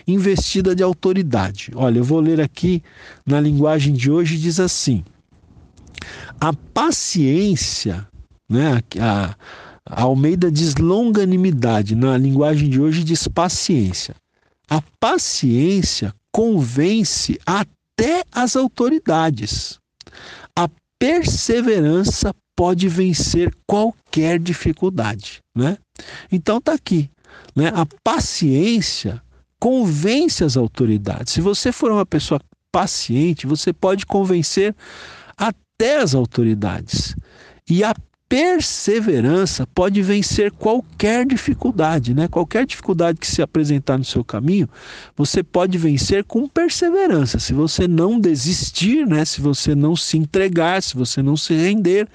investida de autoridade. Olha, eu vou ler aqui na linguagem de hoje diz assim: a paciência, né? A, a Almeida diz longanimidade, na linguagem de hoje diz paciência. A paciência convence até as autoridades. A perseverança pode vencer qualquer dificuldade, né? Então tá aqui, né? A paciência convence as autoridades. Se você for uma pessoa paciente, você pode convencer até as autoridades. E a perseverança pode vencer qualquer dificuldade, né? Qualquer dificuldade que se apresentar no seu caminho, você pode vencer com perseverança. Se você não desistir, né? Se você não se entregar, se você não se render,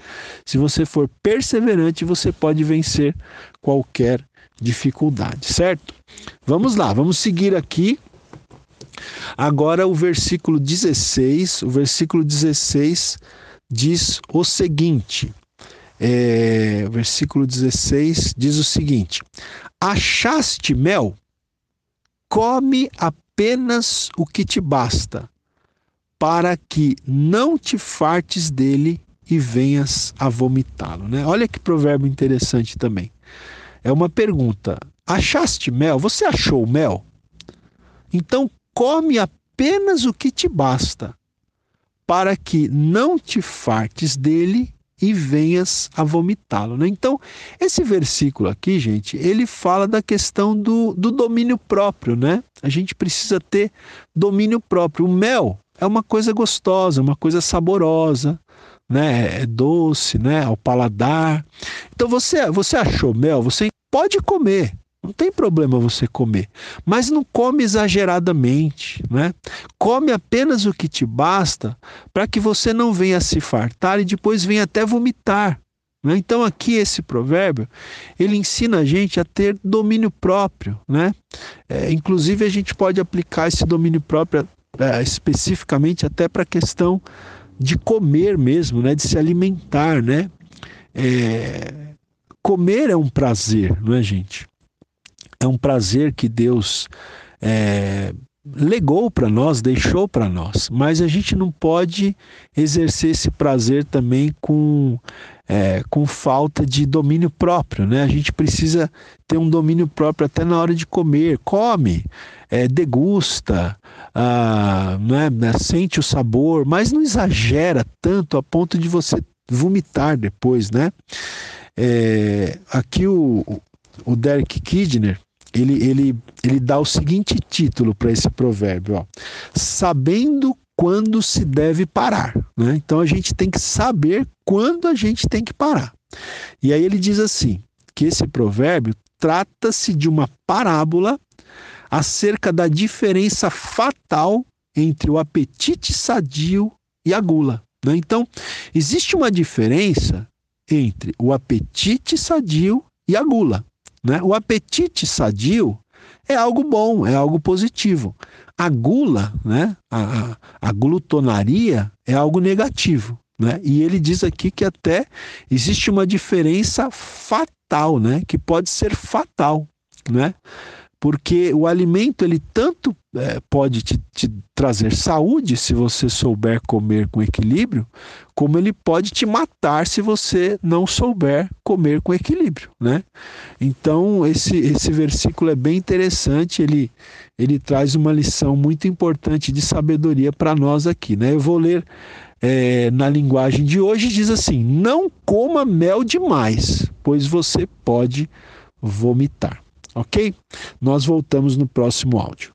se você for perseverante, você pode vencer qualquer dificuldade, certo? Vamos lá, vamos seguir aqui. Agora o versículo 16, o versículo 16 diz o seguinte: é, versículo 16 diz o seguinte: Achaste mel, come apenas o que te basta, para que não te fartes dele e venhas a vomitá-lo. Né? Olha que provérbio interessante também. É uma pergunta: achaste mel? Você achou mel? Então come apenas o que te basta, para que não te fartes dele e venhas a vomitá-lo. Né? Então, esse versículo aqui, gente, ele fala da questão do, do domínio próprio, né? A gente precisa ter domínio próprio. O mel é uma coisa gostosa, uma coisa saborosa, né? É doce, né? Ao paladar. Então, você, você achou mel, você pode comer, não tem problema você comer, mas não come exageradamente, né? Come apenas o que te basta para que você não venha se fartar e depois venha até vomitar. Né? Então aqui esse provérbio ele ensina a gente a ter domínio próprio, né? É, inclusive a gente pode aplicar esse domínio próprio é, especificamente até para a questão de comer mesmo, né? De se alimentar, né? É, comer é um prazer, não é, gente? É um prazer que Deus é, legou para nós, deixou para nós, mas a gente não pode exercer esse prazer também com, é, com falta de domínio próprio, né? A gente precisa ter um domínio próprio até na hora de comer, come, é, degusta, ah, né? sente o sabor, mas não exagera tanto a ponto de você vomitar depois, né? É, aqui o, o Derek Kidner ele, ele, ele dá o seguinte título para esse provérbio: ó, sabendo quando se deve parar. Né? Então a gente tem que saber quando a gente tem que parar. E aí ele diz assim: que esse provérbio trata-se de uma parábola acerca da diferença fatal entre o apetite sadio e a gula. Né? Então, existe uma diferença entre o apetite sadio e a gula. Né? O apetite sadio é algo bom, é algo positivo. A gula, né? a, a, glutonaria é algo negativo. Né? E ele diz aqui que até existe uma diferença fatal, né? que pode ser fatal. Né? Porque o alimento ele tanto é, pode te, te, trazer saúde se você souber comer com equilíbrio, como ele pode te matar se você não souber comer com equilíbrio, né? Então esse, esse versículo é bem interessante, ele, ele traz uma lição muito importante de sabedoria para nós aqui, né? Eu vou ler é, na linguagem de hoje diz assim: não coma mel demais, pois você pode vomitar. Ok? Nós voltamos no próximo áudio.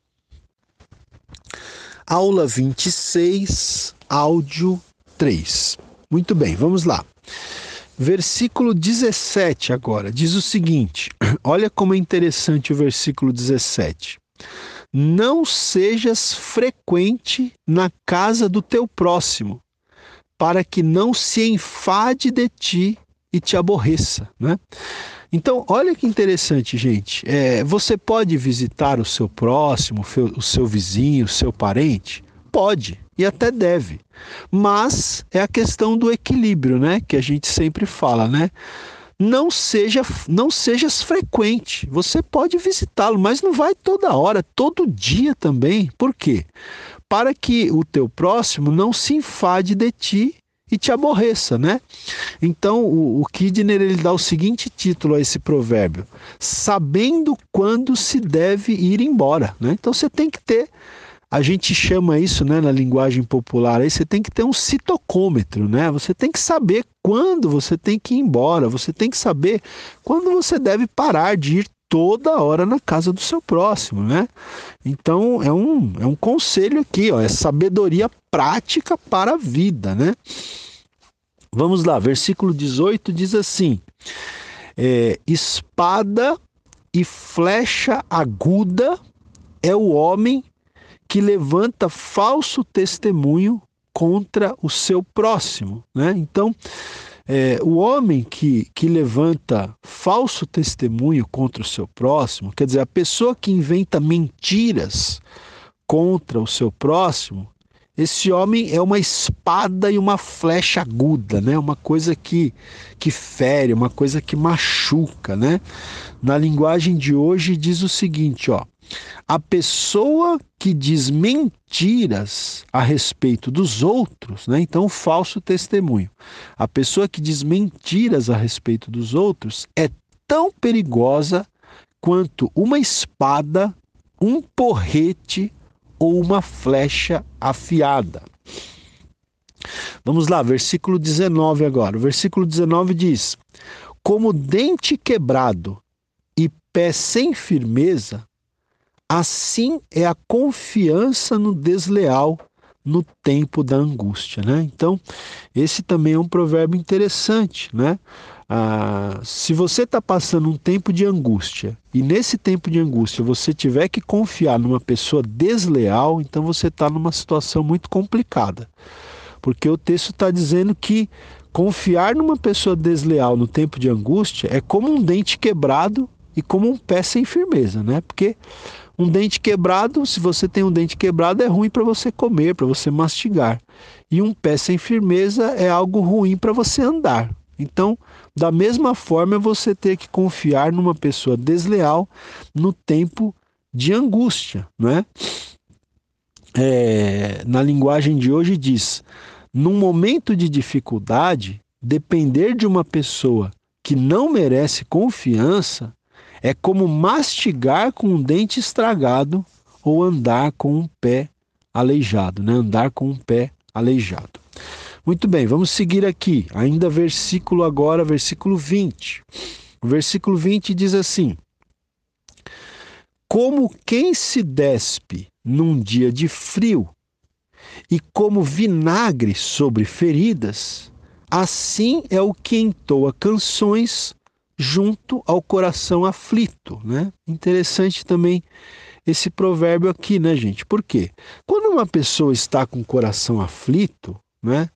Aula 26, áudio 3. Muito bem, vamos lá. Versículo 17 agora diz o seguinte: olha como é interessante o versículo 17. Não sejas frequente na casa do teu próximo, para que não se enfade de ti e te aborreça. Né? Então, olha que interessante, gente. É, você pode visitar o seu próximo, o seu vizinho, o seu parente? Pode e até deve. Mas é a questão do equilíbrio, né? Que a gente sempre fala, né? Não seja, não sejas frequente. Você pode visitá-lo, mas não vai toda hora, todo dia também. Por quê? Para que o teu próximo não se enfade de ti e te aborreça, né? Então o, o Kidner ele dá o seguinte título a esse provérbio: sabendo quando se deve ir embora, né? Então você tem que ter a gente chama isso, né, na linguagem popular, aí você tem que ter um citocômetro, né? Você tem que saber quando você tem que ir embora, você tem que saber quando você deve parar de ir toda hora na casa do seu próximo, né? Então é um, é um conselho aqui, ó, é sabedoria prática para a vida, né? Vamos lá, versículo 18 diz assim: é, espada e flecha aguda é o homem que levanta falso testemunho contra o seu próximo, né? Então é, o homem que, que levanta falso testemunho contra o seu próximo, quer dizer, a pessoa que inventa mentiras contra o seu próximo, esse homem é uma espada e uma flecha aguda, né? Uma coisa que, que fere, uma coisa que machuca, né? Na linguagem de hoje diz o seguinte, ó: a pessoa que diz mentiras a respeito dos outros, né? então falso testemunho, a pessoa que diz mentiras a respeito dos outros é tão perigosa quanto uma espada, um porrete ou uma flecha afiada. Vamos lá, versículo 19 agora. O versículo 19 diz: Como dente quebrado e pé sem firmeza, Assim é a confiança no desleal no tempo da angústia, né? Então, esse também é um provérbio interessante, né? Ah, se você está passando um tempo de angústia e nesse tempo de angústia você tiver que confiar numa pessoa desleal, então você está numa situação muito complicada, porque o texto está dizendo que confiar numa pessoa desleal no tempo de angústia é como um dente quebrado e como um pé sem firmeza, né? Porque um dente quebrado, se você tem um dente quebrado, é ruim para você comer, para você mastigar. E um pé sem firmeza é algo ruim para você andar. Então, da mesma forma, você ter que confiar numa pessoa desleal no tempo de angústia, não é? é, na linguagem de hoje, diz: num momento de dificuldade, depender de uma pessoa que não merece confiança é como mastigar com um dente estragado ou andar com um pé aleijado, né? Andar com um pé aleijado. Muito bem, vamos seguir aqui. Ainda versículo agora, versículo 20. O versículo 20 diz assim: Como quem se despe num dia de frio e como vinagre sobre feridas, assim é o que entoa canções junto ao coração aflito, né? Interessante também esse provérbio aqui, né, gente? Por quê? Quando uma pessoa está com o coração aflito, né?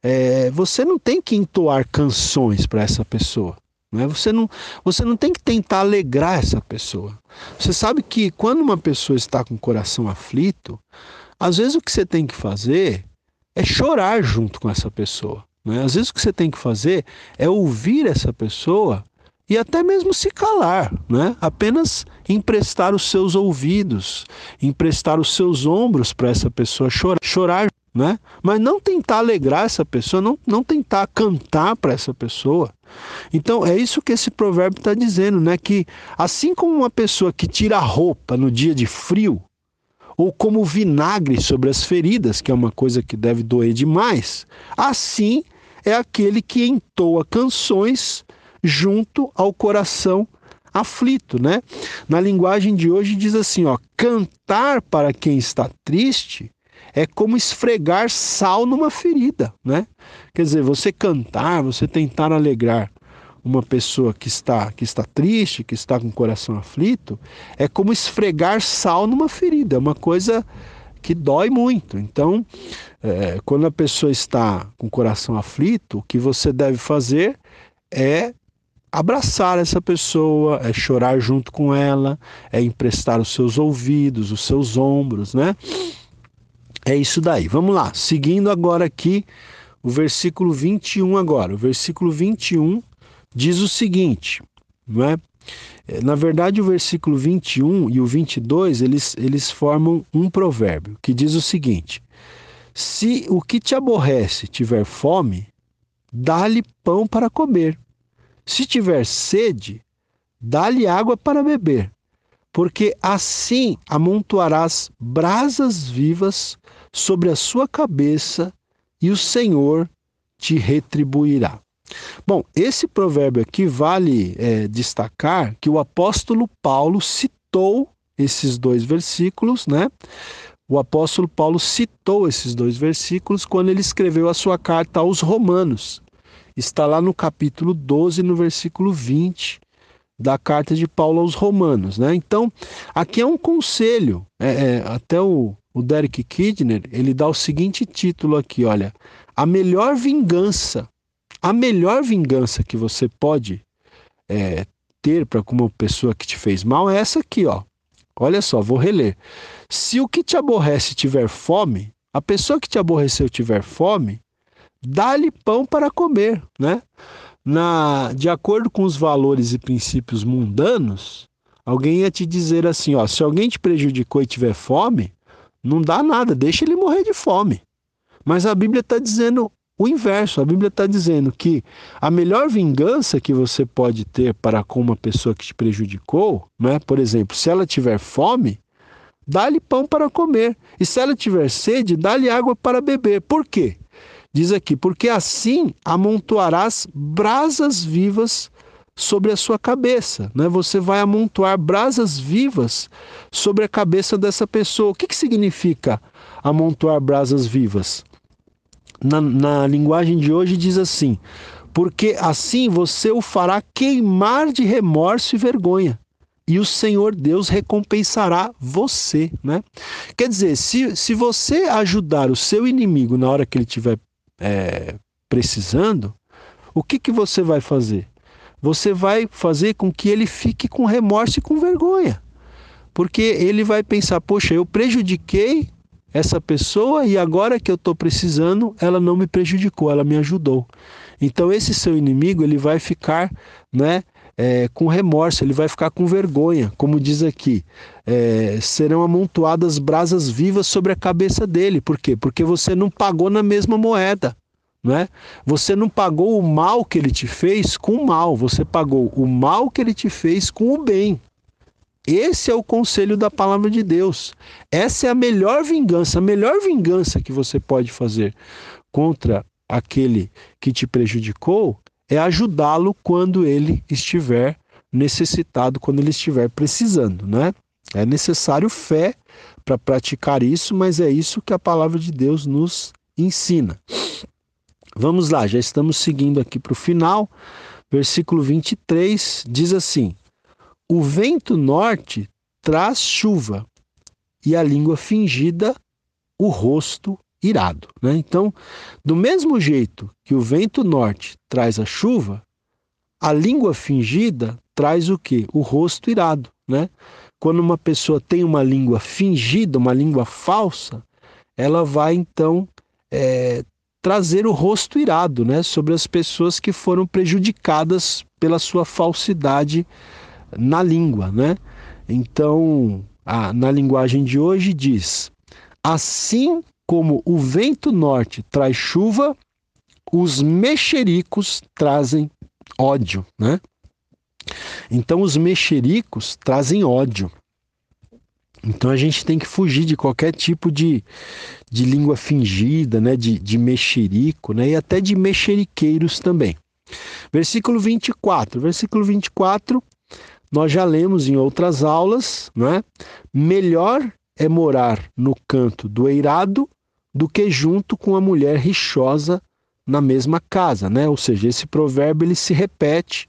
É, você não tem que entoar canções para essa pessoa. Né? Você, não, você não tem que tentar alegrar essa pessoa. Você sabe que quando uma pessoa está com o coração aflito, às vezes o que você tem que fazer é chorar junto com essa pessoa. Né? Às vezes o que você tem que fazer é ouvir essa pessoa e até mesmo se calar, né? Apenas emprestar os seus ouvidos, emprestar os seus ombros para essa pessoa chorar, chorar, né? Mas não tentar alegrar essa pessoa, não, não tentar cantar para essa pessoa. Então é isso que esse provérbio está dizendo, né? Que assim como uma pessoa que tira a roupa no dia de frio, ou como vinagre sobre as feridas, que é uma coisa que deve doer demais, assim é aquele que entoa canções junto ao coração aflito, né? Na linguagem de hoje diz assim, ó, cantar para quem está triste é como esfregar sal numa ferida, né? Quer dizer, você cantar, você tentar alegrar uma pessoa que está que está triste, que está com o coração aflito, é como esfregar sal numa ferida, é uma coisa que dói muito. Então, é, quando a pessoa está com o coração aflito, o que você deve fazer é abraçar essa pessoa, é chorar junto com ela, é emprestar os seus ouvidos, os seus ombros, né? É isso daí. Vamos lá, seguindo agora aqui o versículo 21 agora. O versículo 21 diz o seguinte, não é? é? Na verdade, o versículo 21 e o 22, eles, eles formam um provérbio que diz o seguinte: Se o que te aborrece tiver fome, dá-lhe pão para comer. Se tiver sede, dá-lhe água para beber, porque assim amontoarás brasas vivas sobre a sua cabeça e o Senhor te retribuirá. Bom, esse provérbio aqui vale é, destacar que o apóstolo Paulo citou esses dois versículos, né? O apóstolo Paulo citou esses dois versículos quando ele escreveu a sua carta aos Romanos está lá no capítulo 12, no versículo 20 da carta de Paulo aos Romanos. Né? Então, aqui é um conselho. É, é, até o, o Derek Kidner ele dá o seguinte título aqui: olha, a melhor vingança, a melhor vingança que você pode é, ter para com uma pessoa que te fez mal é essa aqui, ó. Olha só, vou reler. Se o que te aborrece tiver fome, a pessoa que te aborreceu tiver fome, dá-lhe pão para comer, né? Na, de acordo com os valores e princípios mundanos, alguém ia te dizer assim, ó, se alguém te prejudicou e tiver fome, não dá nada, deixa ele morrer de fome. Mas a Bíblia está dizendo o inverso. A Bíblia está dizendo que a melhor vingança que você pode ter para com uma pessoa que te prejudicou, né? por exemplo, se ela tiver fome, dá-lhe pão para comer. E se ela tiver sede, dá-lhe água para beber. Por quê? Diz aqui: porque assim amontoarás brasas vivas sobre a sua cabeça. Né? Você vai amontoar brasas vivas sobre a cabeça dessa pessoa. O que, que significa amontoar brasas vivas? Na, na linguagem de hoje diz assim: porque assim você o fará queimar de remorso e vergonha. E o Senhor Deus recompensará você, né? Quer dizer, se, se você ajudar o seu inimigo na hora que ele estiver é, precisando, o que, que você vai fazer? Você vai fazer com que ele fique com remorso e com vergonha. Porque ele vai pensar: poxa, eu prejudiquei essa pessoa e agora que eu estou precisando, ela não me prejudicou, ela me ajudou. Então esse seu inimigo ele vai ficar, né, é, com remorso, ele vai ficar com vergonha, como diz aqui. É, serão amontoadas brasas vivas sobre a cabeça dele. Por quê? Porque você não pagou na mesma moeda. Não é? Você não pagou o mal que ele te fez com o mal, você pagou o mal que ele te fez com o bem. Esse é o conselho da palavra de Deus. Essa é a melhor vingança, a melhor vingança que você pode fazer contra aquele que te prejudicou é ajudá-lo quando ele estiver necessitado, quando ele estiver precisando, né? É necessário fé para praticar isso, mas é isso que a palavra de Deus nos ensina. Vamos lá, já estamos seguindo aqui para o final. Versículo 23 diz assim: O vento norte traz chuva, e a língua fingida o rosto irado. Né? Então, do mesmo jeito que o vento norte traz a chuva, a língua fingida traz o que? O rosto irado. Né? Quando uma pessoa tem uma língua fingida, uma língua falsa, ela vai então é, trazer o rosto irado né, sobre as pessoas que foram prejudicadas pela sua falsidade na língua. Né? Então, a, na linguagem de hoje diz: assim como o vento norte traz chuva, os mexericos trazem ódio, né? Então os mexericos trazem ódio. Então a gente tem que fugir de qualquer tipo de, de língua fingida, né? de, de mexerico, né? e até de mexeriqueiros também. Versículo 24. Versículo 24, nós já lemos em outras aulas, né? Melhor é morar no canto do eirado do que junto com a mulher rixosa na mesma casa, né? Ou seja, esse provérbio ele se repete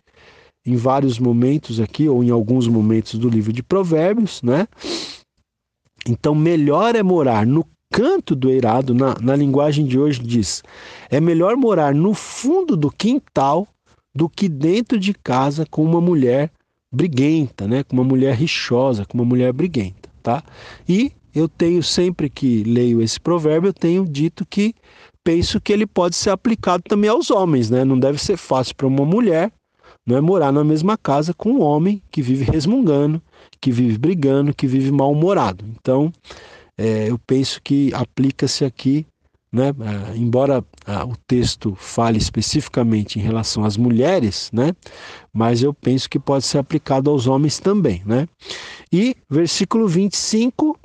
em vários momentos aqui ou em alguns momentos do livro de Provérbios, né? Então, melhor é morar no canto do eirado, na, na linguagem de hoje diz, é melhor morar no fundo do quintal do que dentro de casa com uma mulher briguenta, né? Com uma mulher rixosa, com uma mulher briguenta, tá? E eu tenho sempre que leio esse provérbio, eu tenho dito que penso que ele pode ser aplicado também aos homens, né? Não deve ser fácil para uma mulher não é morar na mesma casa com um homem que vive resmungando, que vive brigando, que vive mal-humorado. Então, é, eu penso que aplica-se aqui, né? É, embora ah, o texto fale especificamente em relação às mulheres, né? Mas eu penso que pode ser aplicado aos homens também, né? E versículo 25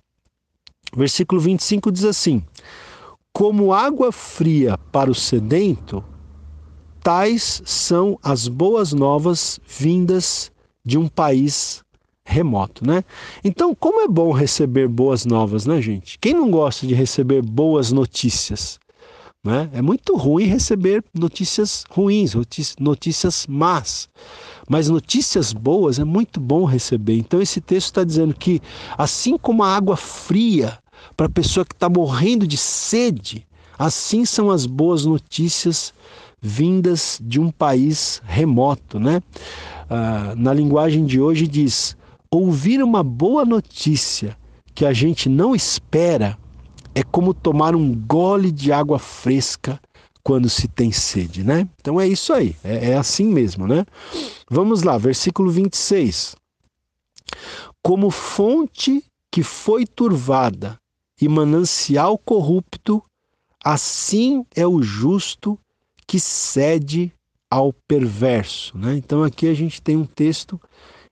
Versículo 25 diz assim: Como água fria para o sedento, tais são as boas novas vindas de um país remoto, né? Então, como é bom receber boas novas, né, gente? Quem não gosta de receber boas notícias? Né? É muito ruim receber notícias ruins, notícias más. Mas notícias boas é muito bom receber. Então, esse texto está dizendo que, assim como a água fria para a pessoa que está morrendo de sede, assim são as boas notícias vindas de um país remoto. Né? Ah, na linguagem de hoje, diz: ouvir uma boa notícia que a gente não espera é como tomar um gole de água fresca quando se tem sede, né? Então é isso aí, é, é assim mesmo, né? Vamos lá, versículo 26. Como fonte que foi turvada e manancial corrupto, assim é o justo que cede ao perverso. Né? Então aqui a gente tem um texto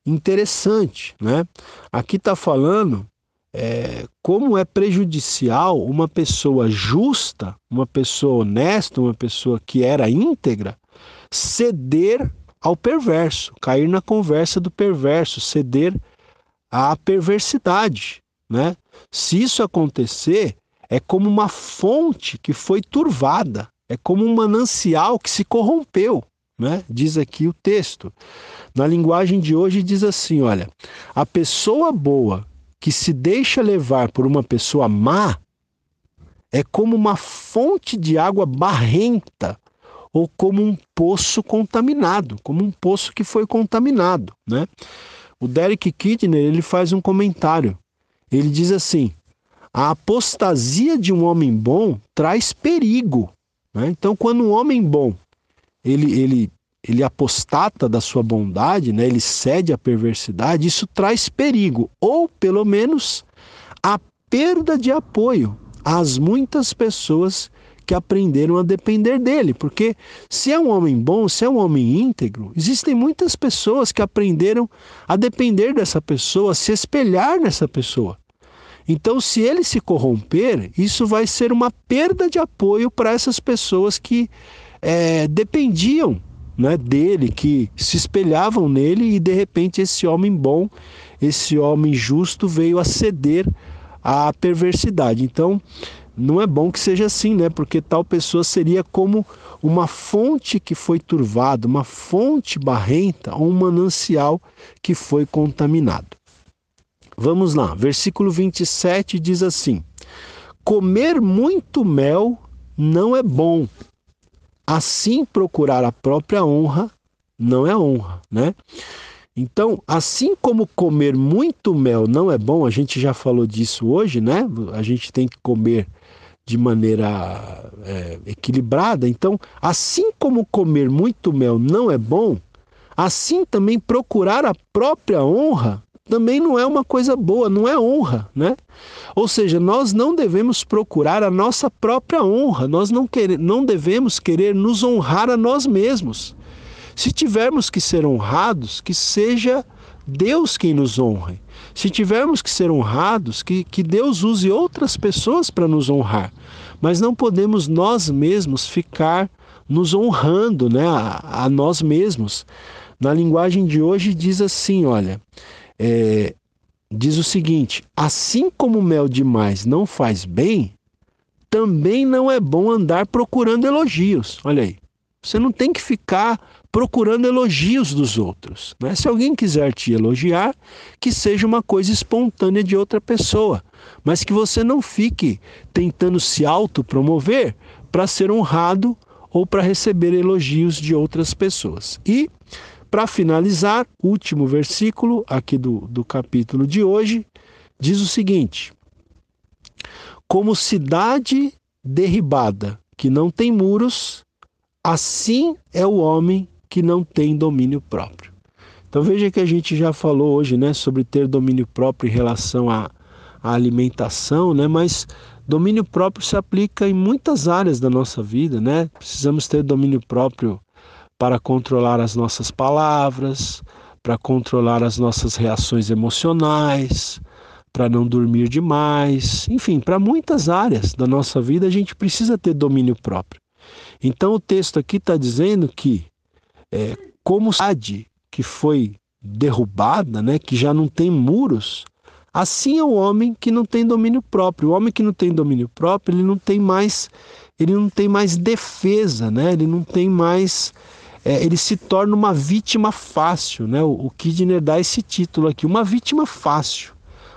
interessante. Né? Aqui está falando é, como é prejudicial uma pessoa justa, uma pessoa honesta, uma pessoa que era íntegra, ceder ao perverso, cair na conversa do perverso, ceder à perversidade, né? Se isso acontecer, é como uma fonte que foi turvada, é como um manancial que se corrompeu, né? Diz aqui o texto. Na linguagem de hoje diz assim, olha, a pessoa boa que se deixa levar por uma pessoa má é como uma fonte de água barrenta ou como um poço contaminado, como um poço que foi contaminado, né? O Derek Kidner ele faz um comentário. Ele diz assim: a apostasia de um homem bom traz perigo. Né? Então, quando um homem bom ele, ele ele apostata da sua bondade, né? ele cede à perversidade, isso traz perigo, ou pelo menos a perda de apoio às muitas pessoas que aprenderam a depender dele. Porque se é um homem bom, se é um homem íntegro, existem muitas pessoas que aprenderam a depender dessa pessoa, a se espelhar nessa pessoa. Então, se ele se corromper, isso vai ser uma perda de apoio para essas pessoas que é, dependiam né, dele, que se espelhavam nele e de repente esse homem bom, esse homem justo veio a ceder à perversidade. Então, não é bom que seja assim, né? Porque tal pessoa seria como uma fonte que foi turvada, uma fonte barrenta um manancial que foi contaminado. Vamos lá, versículo 27 diz assim: Comer muito mel não é bom, assim procurar a própria honra não é honra, né? Então, assim como comer muito mel não é bom, a gente já falou disso hoje, né? A gente tem que comer de maneira é, equilibrada. Então, assim como comer muito mel não é bom, assim também procurar a própria honra também não é uma coisa boa, não é honra, né? Ou seja, nós não devemos procurar a nossa própria honra, nós não, quer, não devemos querer nos honrar a nós mesmos. Se tivermos que ser honrados, que seja Deus quem nos honre. Se tivermos que ser honrados, que, que Deus use outras pessoas para nos honrar. Mas não podemos nós mesmos ficar nos honrando né, a, a nós mesmos. Na linguagem de hoje diz assim: olha, é, diz o seguinte: assim como mel demais não faz bem, também não é bom andar procurando elogios. Olha aí. Você não tem que ficar procurando elogios dos outros. Né? Se alguém quiser te elogiar, que seja uma coisa espontânea de outra pessoa, mas que você não fique tentando se autopromover para ser honrado ou para receber elogios de outras pessoas. E, para finalizar, último versículo aqui do, do capítulo de hoje diz o seguinte: Como cidade derribada que não tem muros, assim é o homem que não tem domínio próprio. Então veja que a gente já falou hoje, né, sobre ter domínio próprio em relação à, à alimentação, né, mas domínio próprio se aplica em muitas áreas da nossa vida, né? Precisamos ter domínio próprio para controlar as nossas palavras, para controlar as nossas reações emocionais, para não dormir demais, enfim, para muitas áreas da nossa vida a gente precisa ter domínio próprio. Então o texto aqui está dizendo que é, como cidade que foi derrubada, né, que já não tem muros, assim é o homem que não tem domínio próprio. O homem que não tem domínio próprio, ele não tem mais, ele não tem mais defesa, né? Ele não tem mais, é, ele se torna uma vítima fácil, né? O, o Kidner dá esse título aqui, uma vítima fácil.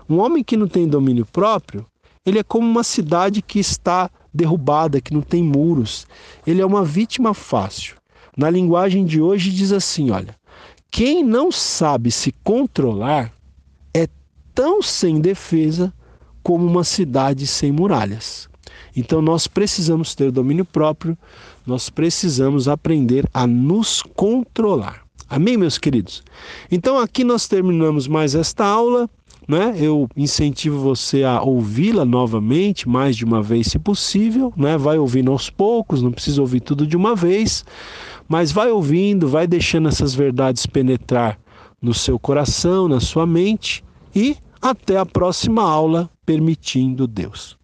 Um homem que não tem domínio próprio, ele é como uma cidade que está derrubada, que não tem muros. Ele é uma vítima fácil. Na linguagem de hoje diz assim, olha, quem não sabe se controlar é tão sem defesa como uma cidade sem muralhas. Então nós precisamos ter domínio próprio, nós precisamos aprender a nos controlar. Amém, meus queridos? Então aqui nós terminamos mais esta aula. Né? Eu incentivo você a ouvi-la novamente, mais de uma vez, se possível. Né? Vai ouvindo aos poucos, não precisa ouvir tudo de uma vez. Mas vai ouvindo, vai deixando essas verdades penetrar no seu coração, na sua mente e até a próxima aula, permitindo Deus.